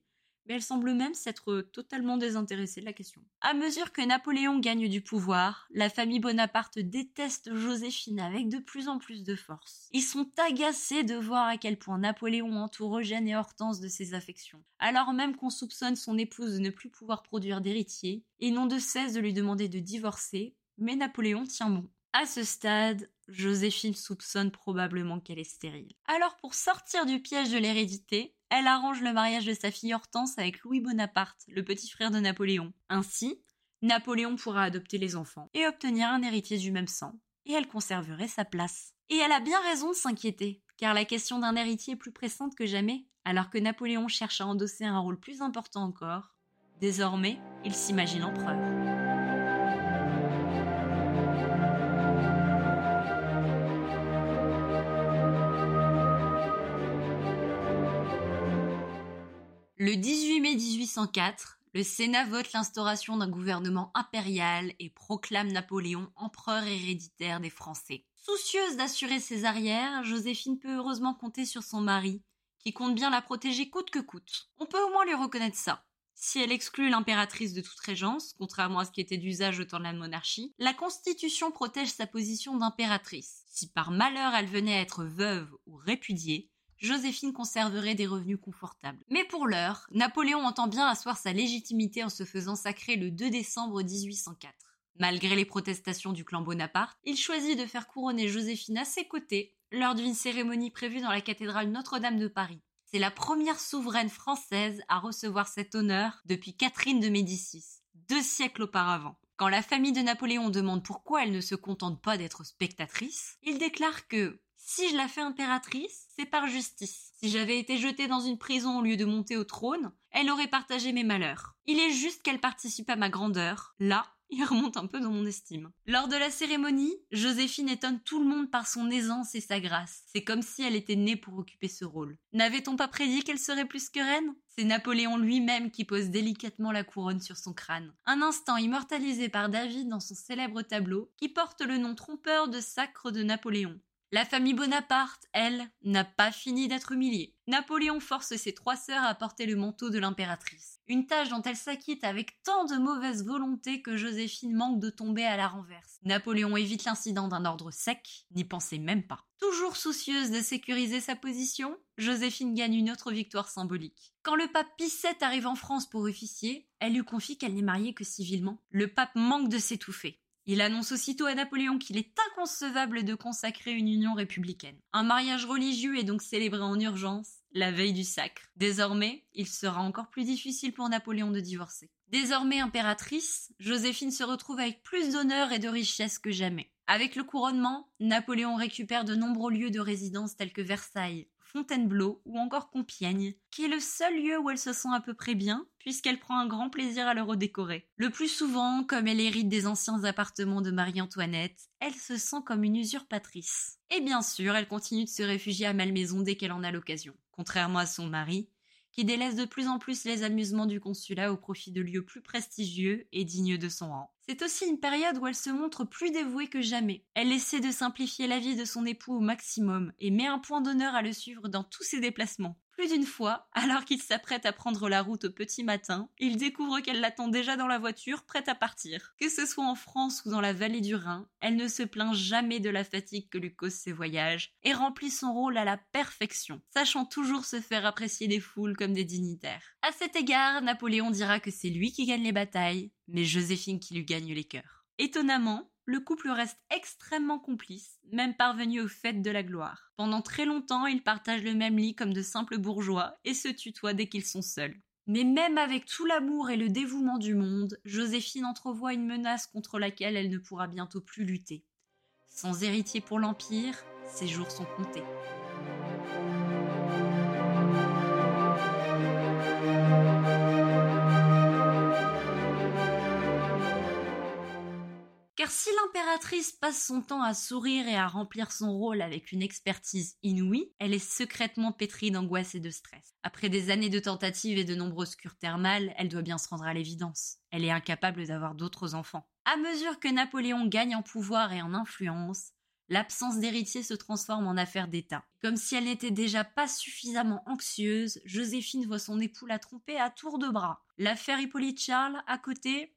mais elle semble même s'être totalement désintéressée de la question. À mesure que Napoléon gagne du pouvoir, la famille Bonaparte déteste Joséphine avec de plus en plus de force. Ils sont agacés de voir à quel point Napoléon entoure Eugène et Hortense de ses affections, alors même qu'on soupçonne son épouse de ne plus pouvoir produire d'héritier, et n'ont de cesse de lui demander de divorcer, mais Napoléon tient bon. À ce stade, Joséphine soupçonne probablement qu'elle est stérile. Alors pour sortir du piège de l'hérédité, elle arrange le mariage de sa fille Hortense avec Louis Bonaparte, le petit frère de Napoléon. Ainsi, Napoléon pourra adopter les enfants et obtenir un héritier du même sang, et elle conserverait sa place. Et elle a bien raison de s'inquiéter, car la question d'un héritier est plus pressante que jamais, alors que Napoléon cherche à endosser un rôle plus important encore. Désormais, il s'imagine empereur. Le 18 mai 1804, le Sénat vote l'instauration d'un gouvernement impérial et proclame Napoléon empereur héréditaire des Français. Soucieuse d'assurer ses arrières, Joséphine peut heureusement compter sur son mari, qui compte bien la protéger coûte que coûte. On peut au moins lui reconnaître ça. Si elle exclut l'impératrice de toute régence, contrairement à ce qui était d'usage au temps de la monarchie, la Constitution protège sa position d'impératrice. Si par malheur elle venait à être veuve ou répudiée, Joséphine conserverait des revenus confortables. Mais pour l'heure, Napoléon entend bien asseoir sa légitimité en se faisant sacrer le 2 décembre 1804. Malgré les protestations du clan Bonaparte, il choisit de faire couronner Joséphine à ses côtés lors d'une cérémonie prévue dans la cathédrale Notre-Dame de Paris. C'est la première souveraine française à recevoir cet honneur depuis Catherine de Médicis, deux siècles auparavant. Quand la famille de Napoléon demande pourquoi elle ne se contente pas d'être spectatrice, il déclare que si je la fais impératrice, c'est par justice. Si j'avais été jetée dans une prison au lieu de monter au trône, elle aurait partagé mes malheurs. Il est juste qu'elle participe à ma grandeur, là il remonte un peu dans mon estime. Lors de la cérémonie, Joséphine étonne tout le monde par son aisance et sa grâce. C'est comme si elle était née pour occuper ce rôle. N'avait-on pas prédit qu'elle serait plus que reine? C'est Napoléon lui-même qui pose délicatement la couronne sur son crâne. Un instant immortalisé par David dans son célèbre tableau, qui porte le nom trompeur de Sacre de Napoléon. La famille Bonaparte, elle, n'a pas fini d'être humiliée. Napoléon force ses trois sœurs à porter le manteau de l'impératrice. Une tâche dont elle s'acquitte avec tant de mauvaise volonté que Joséphine manque de tomber à la renverse. Napoléon évite l'incident d'un ordre sec, n'y pensait même pas. Toujours soucieuse de sécuriser sa position, Joséphine gagne une autre victoire symbolique. Quand le pape Pie arrive en France pour officier, elle lui confie qu'elle n'est mariée que civilement. Le pape manque de s'étouffer. Il annonce aussitôt à Napoléon qu'il est inconcevable de consacrer une union républicaine. Un mariage religieux est donc célébré en urgence, la veille du sacre. Désormais, il sera encore plus difficile pour Napoléon de divorcer. Désormais impératrice, Joséphine se retrouve avec plus d'honneur et de richesse que jamais. Avec le couronnement, Napoléon récupère de nombreux lieux de résidence tels que Versailles, Fontainebleau ou encore Compiègne, qui est le seul lieu où elle se sent à peu près bien, puisqu'elle prend un grand plaisir à le redécorer. Le plus souvent, comme elle hérite des anciens appartements de Marie-Antoinette, elle se sent comme une usurpatrice. Et bien sûr, elle continue de se réfugier à Malmaison dès qu'elle en a l'occasion. Contrairement à son mari, qui délaisse de plus en plus les amusements du consulat au profit de lieux plus prestigieux et dignes de son rang. C'est aussi une période où elle se montre plus dévouée que jamais. Elle essaie de simplifier la vie de son époux au maximum et met un point d'honneur à le suivre dans tous ses déplacements. Plus d'une fois, alors qu'il s'apprête à prendre la route au petit matin, il découvre qu'elle l'attend déjà dans la voiture, prête à partir. Que ce soit en France ou dans la vallée du Rhin, elle ne se plaint jamais de la fatigue que lui causent ses voyages et remplit son rôle à la perfection, sachant toujours se faire apprécier des foules comme des dignitaires. À cet égard, Napoléon dira que c'est lui qui gagne les batailles, mais Joséphine qui lui gagne les cœurs. Étonnamment, le couple reste extrêmement complice, même parvenu aux fêtes de la gloire. Pendant très longtemps, ils partagent le même lit comme de simples bourgeois et se tutoient dès qu'ils sont seuls. Mais même avec tout l'amour et le dévouement du monde, Joséphine entrevoit une menace contre laquelle elle ne pourra bientôt plus lutter. Sans héritier pour l'Empire, ses jours sont comptés. Car si l'impératrice passe son temps à sourire et à remplir son rôle avec une expertise inouïe, elle est secrètement pétrie d'angoisse et de stress. Après des années de tentatives et de nombreuses cures thermales, elle doit bien se rendre à l'évidence. Elle est incapable d'avoir d'autres enfants. À mesure que Napoléon gagne en pouvoir et en influence, l'absence d'héritier se transforme en affaire d'État. Comme si elle n'était déjà pas suffisamment anxieuse, Joséphine voit son époux la tromper à tour de bras. L'affaire Hippolyte Charles, à côté,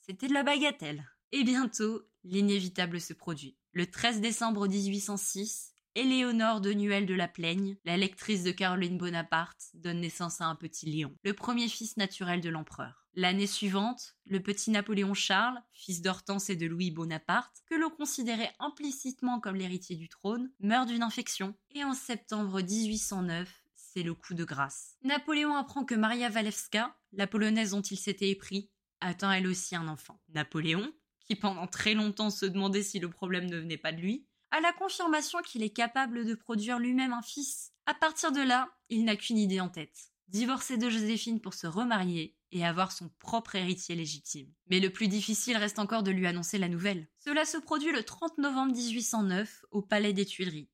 c'était de la bagatelle. Et bientôt, l'inévitable se produit. Le 13 décembre 1806, Éléonore de Nuel de la Plaigne, la lectrice de Caroline Bonaparte, donne naissance à un petit Léon, le premier fils naturel de l'empereur. L'année suivante, le petit Napoléon Charles, fils d'Hortense et de Louis Bonaparte, que l'on considérait implicitement comme l'héritier du trône, meurt d'une infection. Et en septembre 1809, c'est le coup de grâce. Napoléon apprend que Maria Walewska, la polonaise dont il s'était épris, attend elle aussi un enfant. Napoléon, qui pendant très longtemps se demandait si le problème ne venait pas de lui, a la confirmation qu'il est capable de produire lui-même un fils. À partir de là, il n'a qu'une idée en tête. Divorcer de Joséphine pour se remarier et avoir son propre héritier légitime. Mais le plus difficile reste encore de lui annoncer la nouvelle. Cela se produit le 30 novembre 1809 au Palais des Tuileries.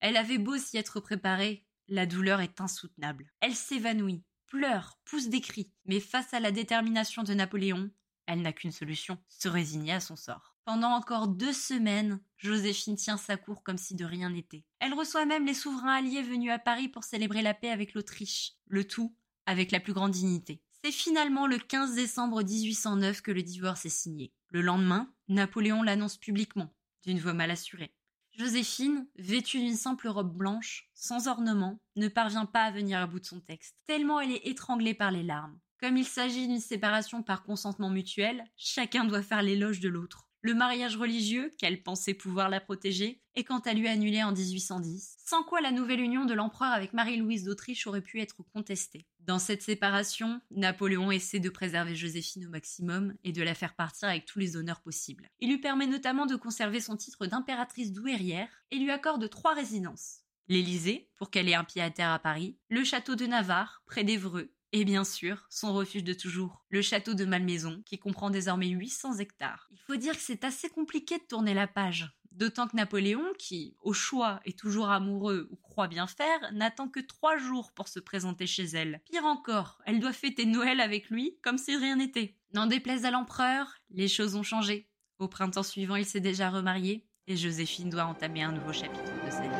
Elle avait beau s'y être préparée, la douleur est insoutenable. Elle s'évanouit, pleure, pousse des cris, mais face à la détermination de Napoléon, elle n'a qu'une solution, se résigner à son sort. Pendant encore deux semaines, Joséphine tient sa cour comme si de rien n'était. Elle reçoit même les souverains alliés venus à Paris pour célébrer la paix avec l'Autriche, le tout avec la plus grande dignité. C'est finalement le 15 décembre 1809 que le divorce est signé. Le lendemain, Napoléon l'annonce publiquement, d'une voix mal assurée. Joséphine, vêtue d'une simple robe blanche, sans ornement, ne parvient pas à venir à bout de son texte, tellement elle est étranglée par les larmes. Comme il s'agit d'une séparation par consentement mutuel, chacun doit faire l'éloge de l'autre. Le mariage religieux, qu'elle pensait pouvoir la protéger, est quant à lui annulé en 1810, sans quoi la nouvelle union de l'empereur avec Marie-Louise d'Autriche aurait pu être contestée. Dans cette séparation, Napoléon essaie de préserver Joséphine au maximum et de la faire partir avec tous les honneurs possibles. Il lui permet notamment de conserver son titre d'impératrice douairière et lui accorde trois résidences. L'Élysée, pour qu'elle ait un pied à terre à Paris, le château de Navarre, près d'Evreux, Et bien sûr, son refuge de toujours, le château de Malmaison, qui comprend désormais 800 hectares. Il faut dire que c'est assez compliqué de tourner la page. D'autant que Napoléon, qui, au choix, est toujours amoureux ou croit bien faire, n'attend que trois jours pour se présenter chez elle. Pire encore, elle doit fêter Noël avec lui comme si rien n'était. N'en déplaise à l'empereur, les choses ont changé. Au printemps suivant, il s'est déjà remarié, et Joséphine doit entamer un nouveau chapitre de sa vie.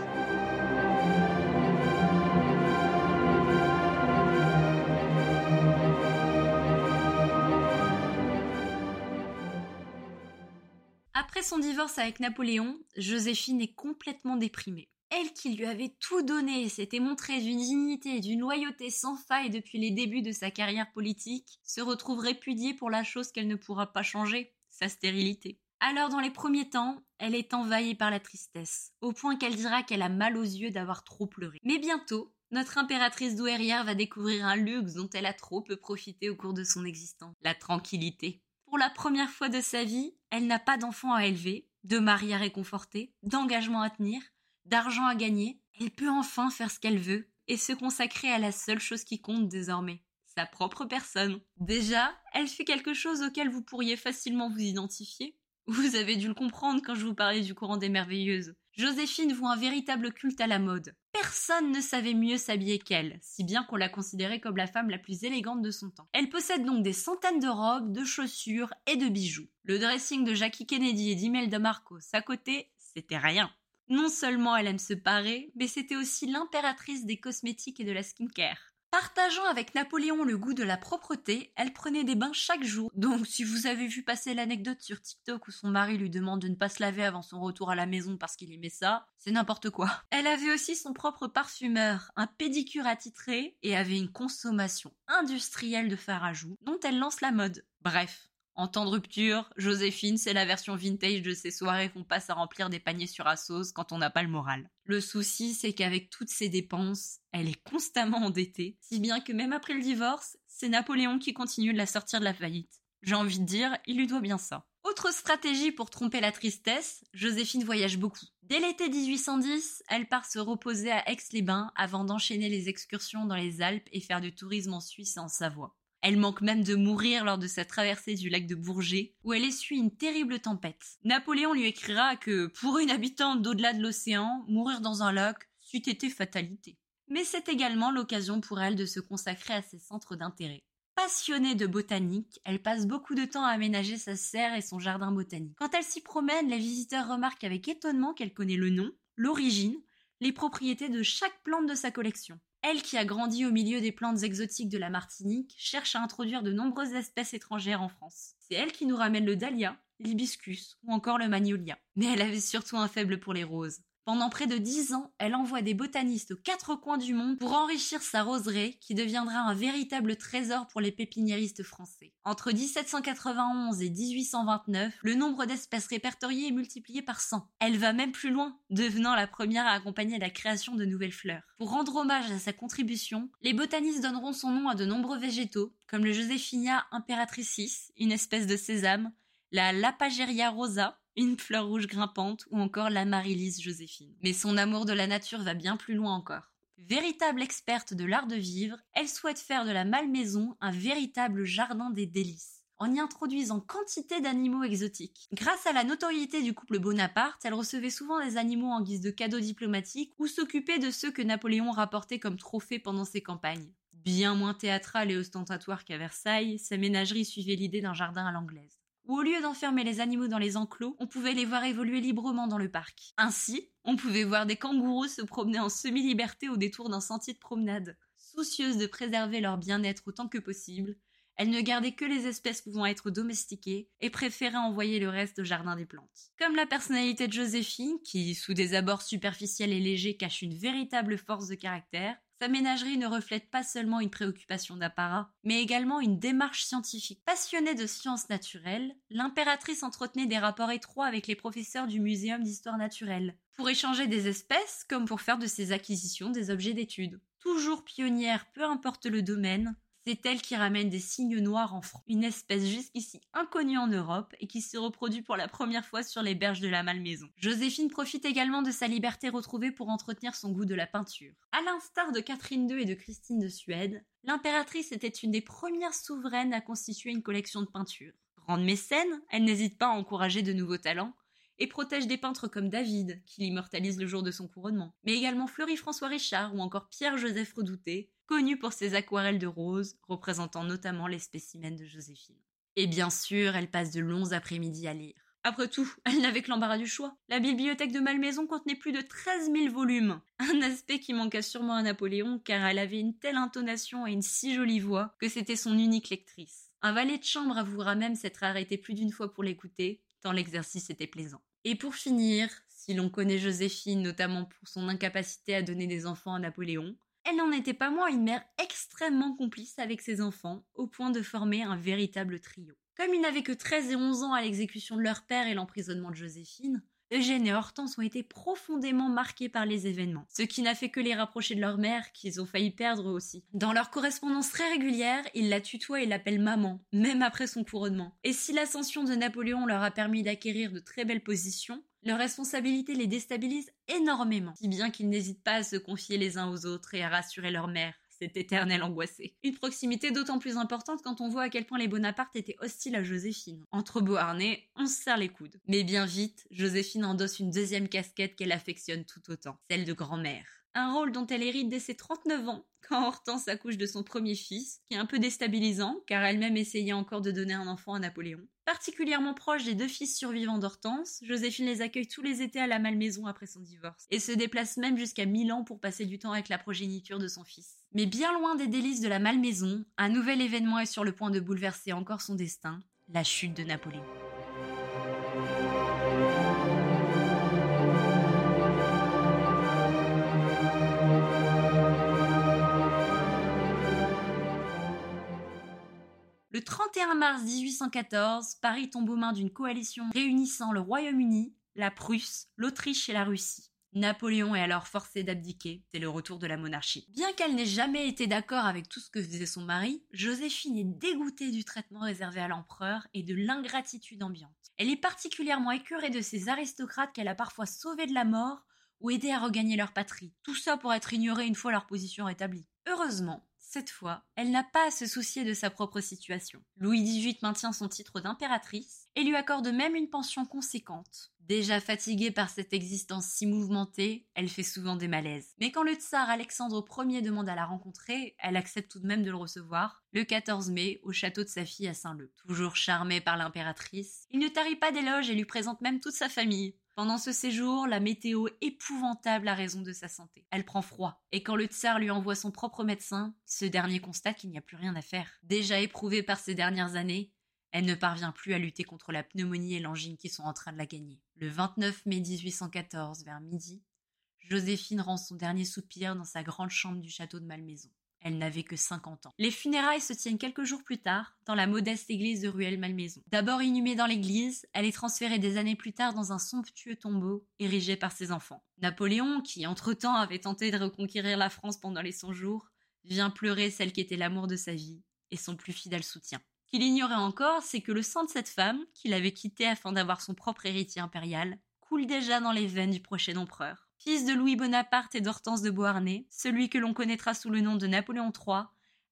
Après son divorce avec Napoléon, Joséphine est complètement déprimée. Elle qui lui avait tout donné, s'était montrée d'une dignité et d'une loyauté sans faille depuis les débuts de sa carrière politique, se retrouve répudiée pour la chose qu'elle ne pourra pas changer, sa stérilité. Alors dans les premiers temps, elle est envahie par la tristesse, au point qu'elle dira qu'elle a mal aux yeux d'avoir trop pleuré. Mais bientôt, notre impératrice douairière va découvrir un luxe dont elle a trop peu profité au cours de son existence, la tranquillité. Pour la première fois de sa vie, elle n'a pas d'enfant à élever, de mari à réconforter, d'engagement à tenir, d'argent à gagner. Elle peut enfin faire ce qu'elle veut et se consacrer à la seule chose qui compte désormais, sa propre personne. Déjà, elle fait quelque chose auquel vous pourriez facilement vous identifier. Vous avez dû le comprendre quand je vous parlais du courant des merveilleuses. Joséphine voit un véritable culte à la mode. Personne ne savait mieux s'habiller qu'elle, si bien qu'on la considérait comme la femme la plus élégante de son temps. Elle possède donc des centaines de robes, de chaussures et de bijoux. Le dressing de Jackie Kennedy et d'Imelda Marcos à côté, c'était rien. Non seulement elle aime se parer, mais c'était aussi l'impératrice des cosmétiques et de la skincare. Partageant avec Napoléon le goût de la propreté, elle prenait des bains chaque jour. Donc si vous avez vu passer l'anecdote sur TikTok où son mari lui demande de ne pas se laver avant son retour à la maison parce qu'il aimait ça, c'est n'importe quoi. Elle avait aussi son propre parfumeur, un pédicure attitré et avait une consommation industrielle de farajou dont elle lance la mode. Bref, en temps de rupture, Joséphine, c'est la version vintage de ces soirées qu'on passe à remplir des paniers sur Assos quand on n'a pas le moral. Le souci, c'est qu'avec toutes ces dépenses, elle est constamment endettée, si bien que même après le divorce, c'est Napoléon qui continue de la sortir de la faillite. J'ai envie de dire, il lui doit bien ça. Autre stratégie pour tromper la tristesse, Joséphine voyage beaucoup. Dès l'été 1810, elle part se reposer à Aix-les-Bains avant d'enchaîner les excursions dans les Alpes et faire du tourisme en Suisse et en Savoie. Elle manque même de mourir lors de sa traversée du lac de Bourget, où elle essuie une terrible tempête. Napoléon lui écrira que, pour une habitante d'au-delà de l'océan, mourir dans un lac, c'eût été fatalité. Mais c'est également l'occasion pour elle de se consacrer à ses centres d'intérêt. Passionnée de botanique, elle passe beaucoup de temps à aménager sa serre et son jardin botanique. Quand elle s'y promène, les visiteurs remarquent avec étonnement qu'elle connaît le nom, l'origine, les propriétés de chaque plante de sa collection. Elle qui a grandi au milieu des plantes exotiques de la Martinique cherche à introduire de nombreuses espèces étrangères en France. C'est elle qui nous ramène le dahlia, l'hibiscus ou encore le magnolia. Mais elle avait surtout un faible pour les roses. Pendant près de dix ans, elle envoie des botanistes aux quatre coins du monde pour enrichir sa roseraie qui deviendra un véritable trésor pour les pépiniéristes français. Entre 1791 et 1829, le nombre d'espèces répertoriées est multiplié par 100. Elle va même plus loin, devenant la première à accompagner la création de nouvelles fleurs. Pour rendre hommage à sa contribution, les botanistes donneront son nom à de nombreux végétaux, comme le Josephinia imperatricis, une espèce de sésame, la Lapageria rosa, une fleur rouge grimpante ou encore la Marilise Joséphine. Mais son amour de la nature va bien plus loin encore. Véritable experte de l'art de vivre, elle souhaite faire de la malmaison un véritable jardin des délices en y introduisant quantité d'animaux exotiques. Grâce à la notoriété du couple Bonaparte, elle recevait souvent des animaux en guise de cadeaux diplomatiques ou s'occupait de ceux que Napoléon rapportait comme trophées pendant ses campagnes. Bien moins théâtrale et ostentatoire qu'à Versailles, sa ménagerie suivait l'idée d'un jardin à l'anglaise où au lieu d'enfermer les animaux dans les enclos, on pouvait les voir évoluer librement dans le parc. Ainsi, on pouvait voir des kangourous se promener en semi-liberté au détour d'un sentier de promenade. Soucieuse de préserver leur bien-être autant que possible, elle ne gardait que les espèces pouvant être domestiquées et préférait envoyer le reste au jardin des plantes. Comme la personnalité de Joséphine, qui, sous des abords superficiels et légers, cache une véritable force de caractère, sa ménagerie ne reflète pas seulement une préoccupation d'apparat, mais également une démarche scientifique. Passionnée de sciences naturelles, l'impératrice entretenait des rapports étroits avec les professeurs du Muséum d'histoire naturelle, pour échanger des espèces comme pour faire de ses acquisitions des objets d'étude. Toujours pionnière, peu importe le domaine, C'est elle qui ramène des cygnes noirs en France, une espèce jusqu'ici inconnue en Europe et qui se reproduit pour la première fois sur les berges de la Malmaison. Joséphine profite également de sa liberté retrouvée pour entretenir son goût de la peinture. À l'instar de Catherine II et de Christine de Suède, l'impératrice était une des premières souveraines à constituer une collection de peintures. Grande mécène, elle n'hésite pas à encourager de nouveaux talents, et protège des peintres comme David, qui l'immortalise le jour de son couronnement, mais également Fleury-François Richard ou encore Pierre-Joseph Redouté, connu pour ses aquarelles de roses, représentant notamment les spécimens de Joséphine. Et bien sûr, elle passe de longs après-midi à lire. Après tout, elle n'avait que l'embarras du choix. La bibliothèque de Malmaison contenait plus de 13 000 volumes. Un aspect qui manqua sûrement à Napoléon, car elle avait une telle intonation et une si jolie voix que c'était son unique lectrice. Un valet de chambre avouera même s'être arrêté plus d'une fois pour l'écouter, tant l'exercice était plaisant. Et pour finir, si l'on connaît Joséphine notamment pour son incapacité à donner des enfants à Napoléon, elle n'en était pas moins une mère extrêmement complice avec ses enfants, au point de former un véritable trio. Comme ils n'avaient que 13 et 11 ans à l'exécution de leur père et l'emprisonnement de Joséphine, Eugène et Hortense ont été profondément marqués par les événements, ce qui n'a fait que les rapprocher de leur mère, qu'ils ont failli perdre aussi. Dans leur correspondance très régulière, ils la tutoient et l'appellent maman, même après son couronnement. Et si l'ascension de Napoléon leur a permis d'acquérir de très belles positions, leur responsabilité les déstabilise énormément, si bien qu'ils n'hésitent pas à se confier les uns aux autres et à rassurer leur mère, cette éternelle angoissée. Une proximité d'autant plus importante quand on voit à quel point les Bonaparte étaient hostiles à Joséphine. Entre Beauharnais, on se serre les coudes. Mais bien vite, Joséphine endosse une deuxième casquette qu'elle affectionne tout autant, celle de grand-mère un rôle dont elle hérite dès ses 39 ans, quand Hortense accouche de son premier fils, qui est un peu déstabilisant, car elle-même essayait encore de donner un enfant à Napoléon. Particulièrement proche des deux fils survivants d'Hortense, Joséphine les accueille tous les étés à la Malmaison après son divorce, et se déplace même jusqu'à Milan pour passer du temps avec la progéniture de son fils. Mais bien loin des délices de la Malmaison, un nouvel événement est sur le point de bouleverser encore son destin, la chute de Napoléon. Le 31 mars 1814, Paris tombe aux mains d'une coalition réunissant le Royaume-Uni, la Prusse, l'Autriche et la Russie. Napoléon est alors forcé d'abdiquer, c'est le retour de la monarchie. Bien qu'elle n'ait jamais été d'accord avec tout ce que faisait son mari, Joséphine est dégoûtée du traitement réservé à l'empereur et de l'ingratitude ambiante. Elle est particulièrement écœurée de ces aristocrates qu'elle a parfois sauvés de la mort ou aidés à regagner leur patrie. Tout ça pour être ignoré une fois leur position rétablie. Heureusement, cette fois, elle n'a pas à se soucier de sa propre situation. Louis XVIII maintient son titre d'impératrice et lui accorde même une pension conséquente. Déjà fatiguée par cette existence si mouvementée, elle fait souvent des malaises. Mais quand le tsar Alexandre Ier demande à la rencontrer, elle accepte tout de même de le recevoir, le 14 mai, au château de sa fille à Saint-Leu. Toujours charmé par l'impératrice, il ne tarit pas d'éloges et lui présente même toute sa famille. Pendant ce séjour, la météo épouvantable a raison de sa santé. Elle prend froid, et quand le tsar lui envoie son propre médecin, ce dernier constate qu'il n'y a plus rien à faire. Déjà éprouvée par ces dernières années, elle ne parvient plus à lutter contre la pneumonie et l'angine qui sont en train de la gagner. Le 29 mai 1814, vers midi, Joséphine rend son dernier soupir dans sa grande chambre du château de Malmaison. Elle n'avait que 50 ans. Les funérailles se tiennent quelques jours plus tard, dans la modeste église de Ruelle-Malmaison. D'abord inhumée dans l'église, elle est transférée des années plus tard dans un somptueux tombeau érigé par ses enfants. Napoléon, qui entre-temps avait tenté de reconquérir la France pendant les 100 jours, vient pleurer celle qui était l'amour de sa vie et son plus fidèle soutien. Qu'il ignorait encore, c'est que le sang de cette femme, qu'il avait quittée afin d'avoir son propre héritier impérial, coule déjà dans les veines du prochain empereur. Fils de Louis Bonaparte et d'Hortense de Beauharnais, celui que l'on connaîtra sous le nom de Napoléon III,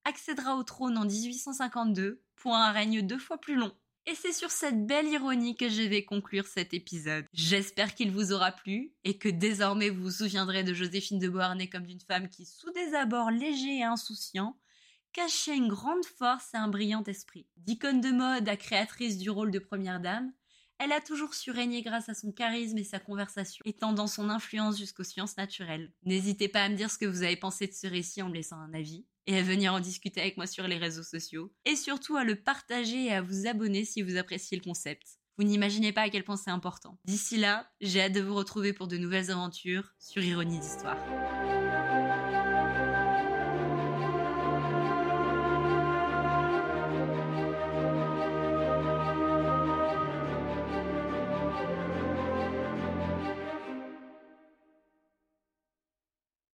accédera au trône en 1852 pour un règne deux fois plus long. Et c'est sur cette belle ironie que je vais conclure cet épisode. J'espère qu'il vous aura plu et que désormais vous vous souviendrez de Joséphine de Beauharnais comme d'une femme qui, sous des abords légers et insouciants, cachait une grande force et un brillant esprit. D'icône de mode à créatrice du rôle de première dame, elle a toujours su régner grâce à son charisme et sa conversation, étendant son influence jusqu'aux sciences naturelles. N'hésitez pas à me dire ce que vous avez pensé de ce récit en me laissant un avis, et à venir en discuter avec moi sur les réseaux sociaux, et surtout à le partager et à vous abonner si vous appréciez le concept. Vous n'imaginez pas à quel point c'est important. D'ici là, j'ai hâte de vous retrouver pour de nouvelles aventures sur Ironie d'Histoire.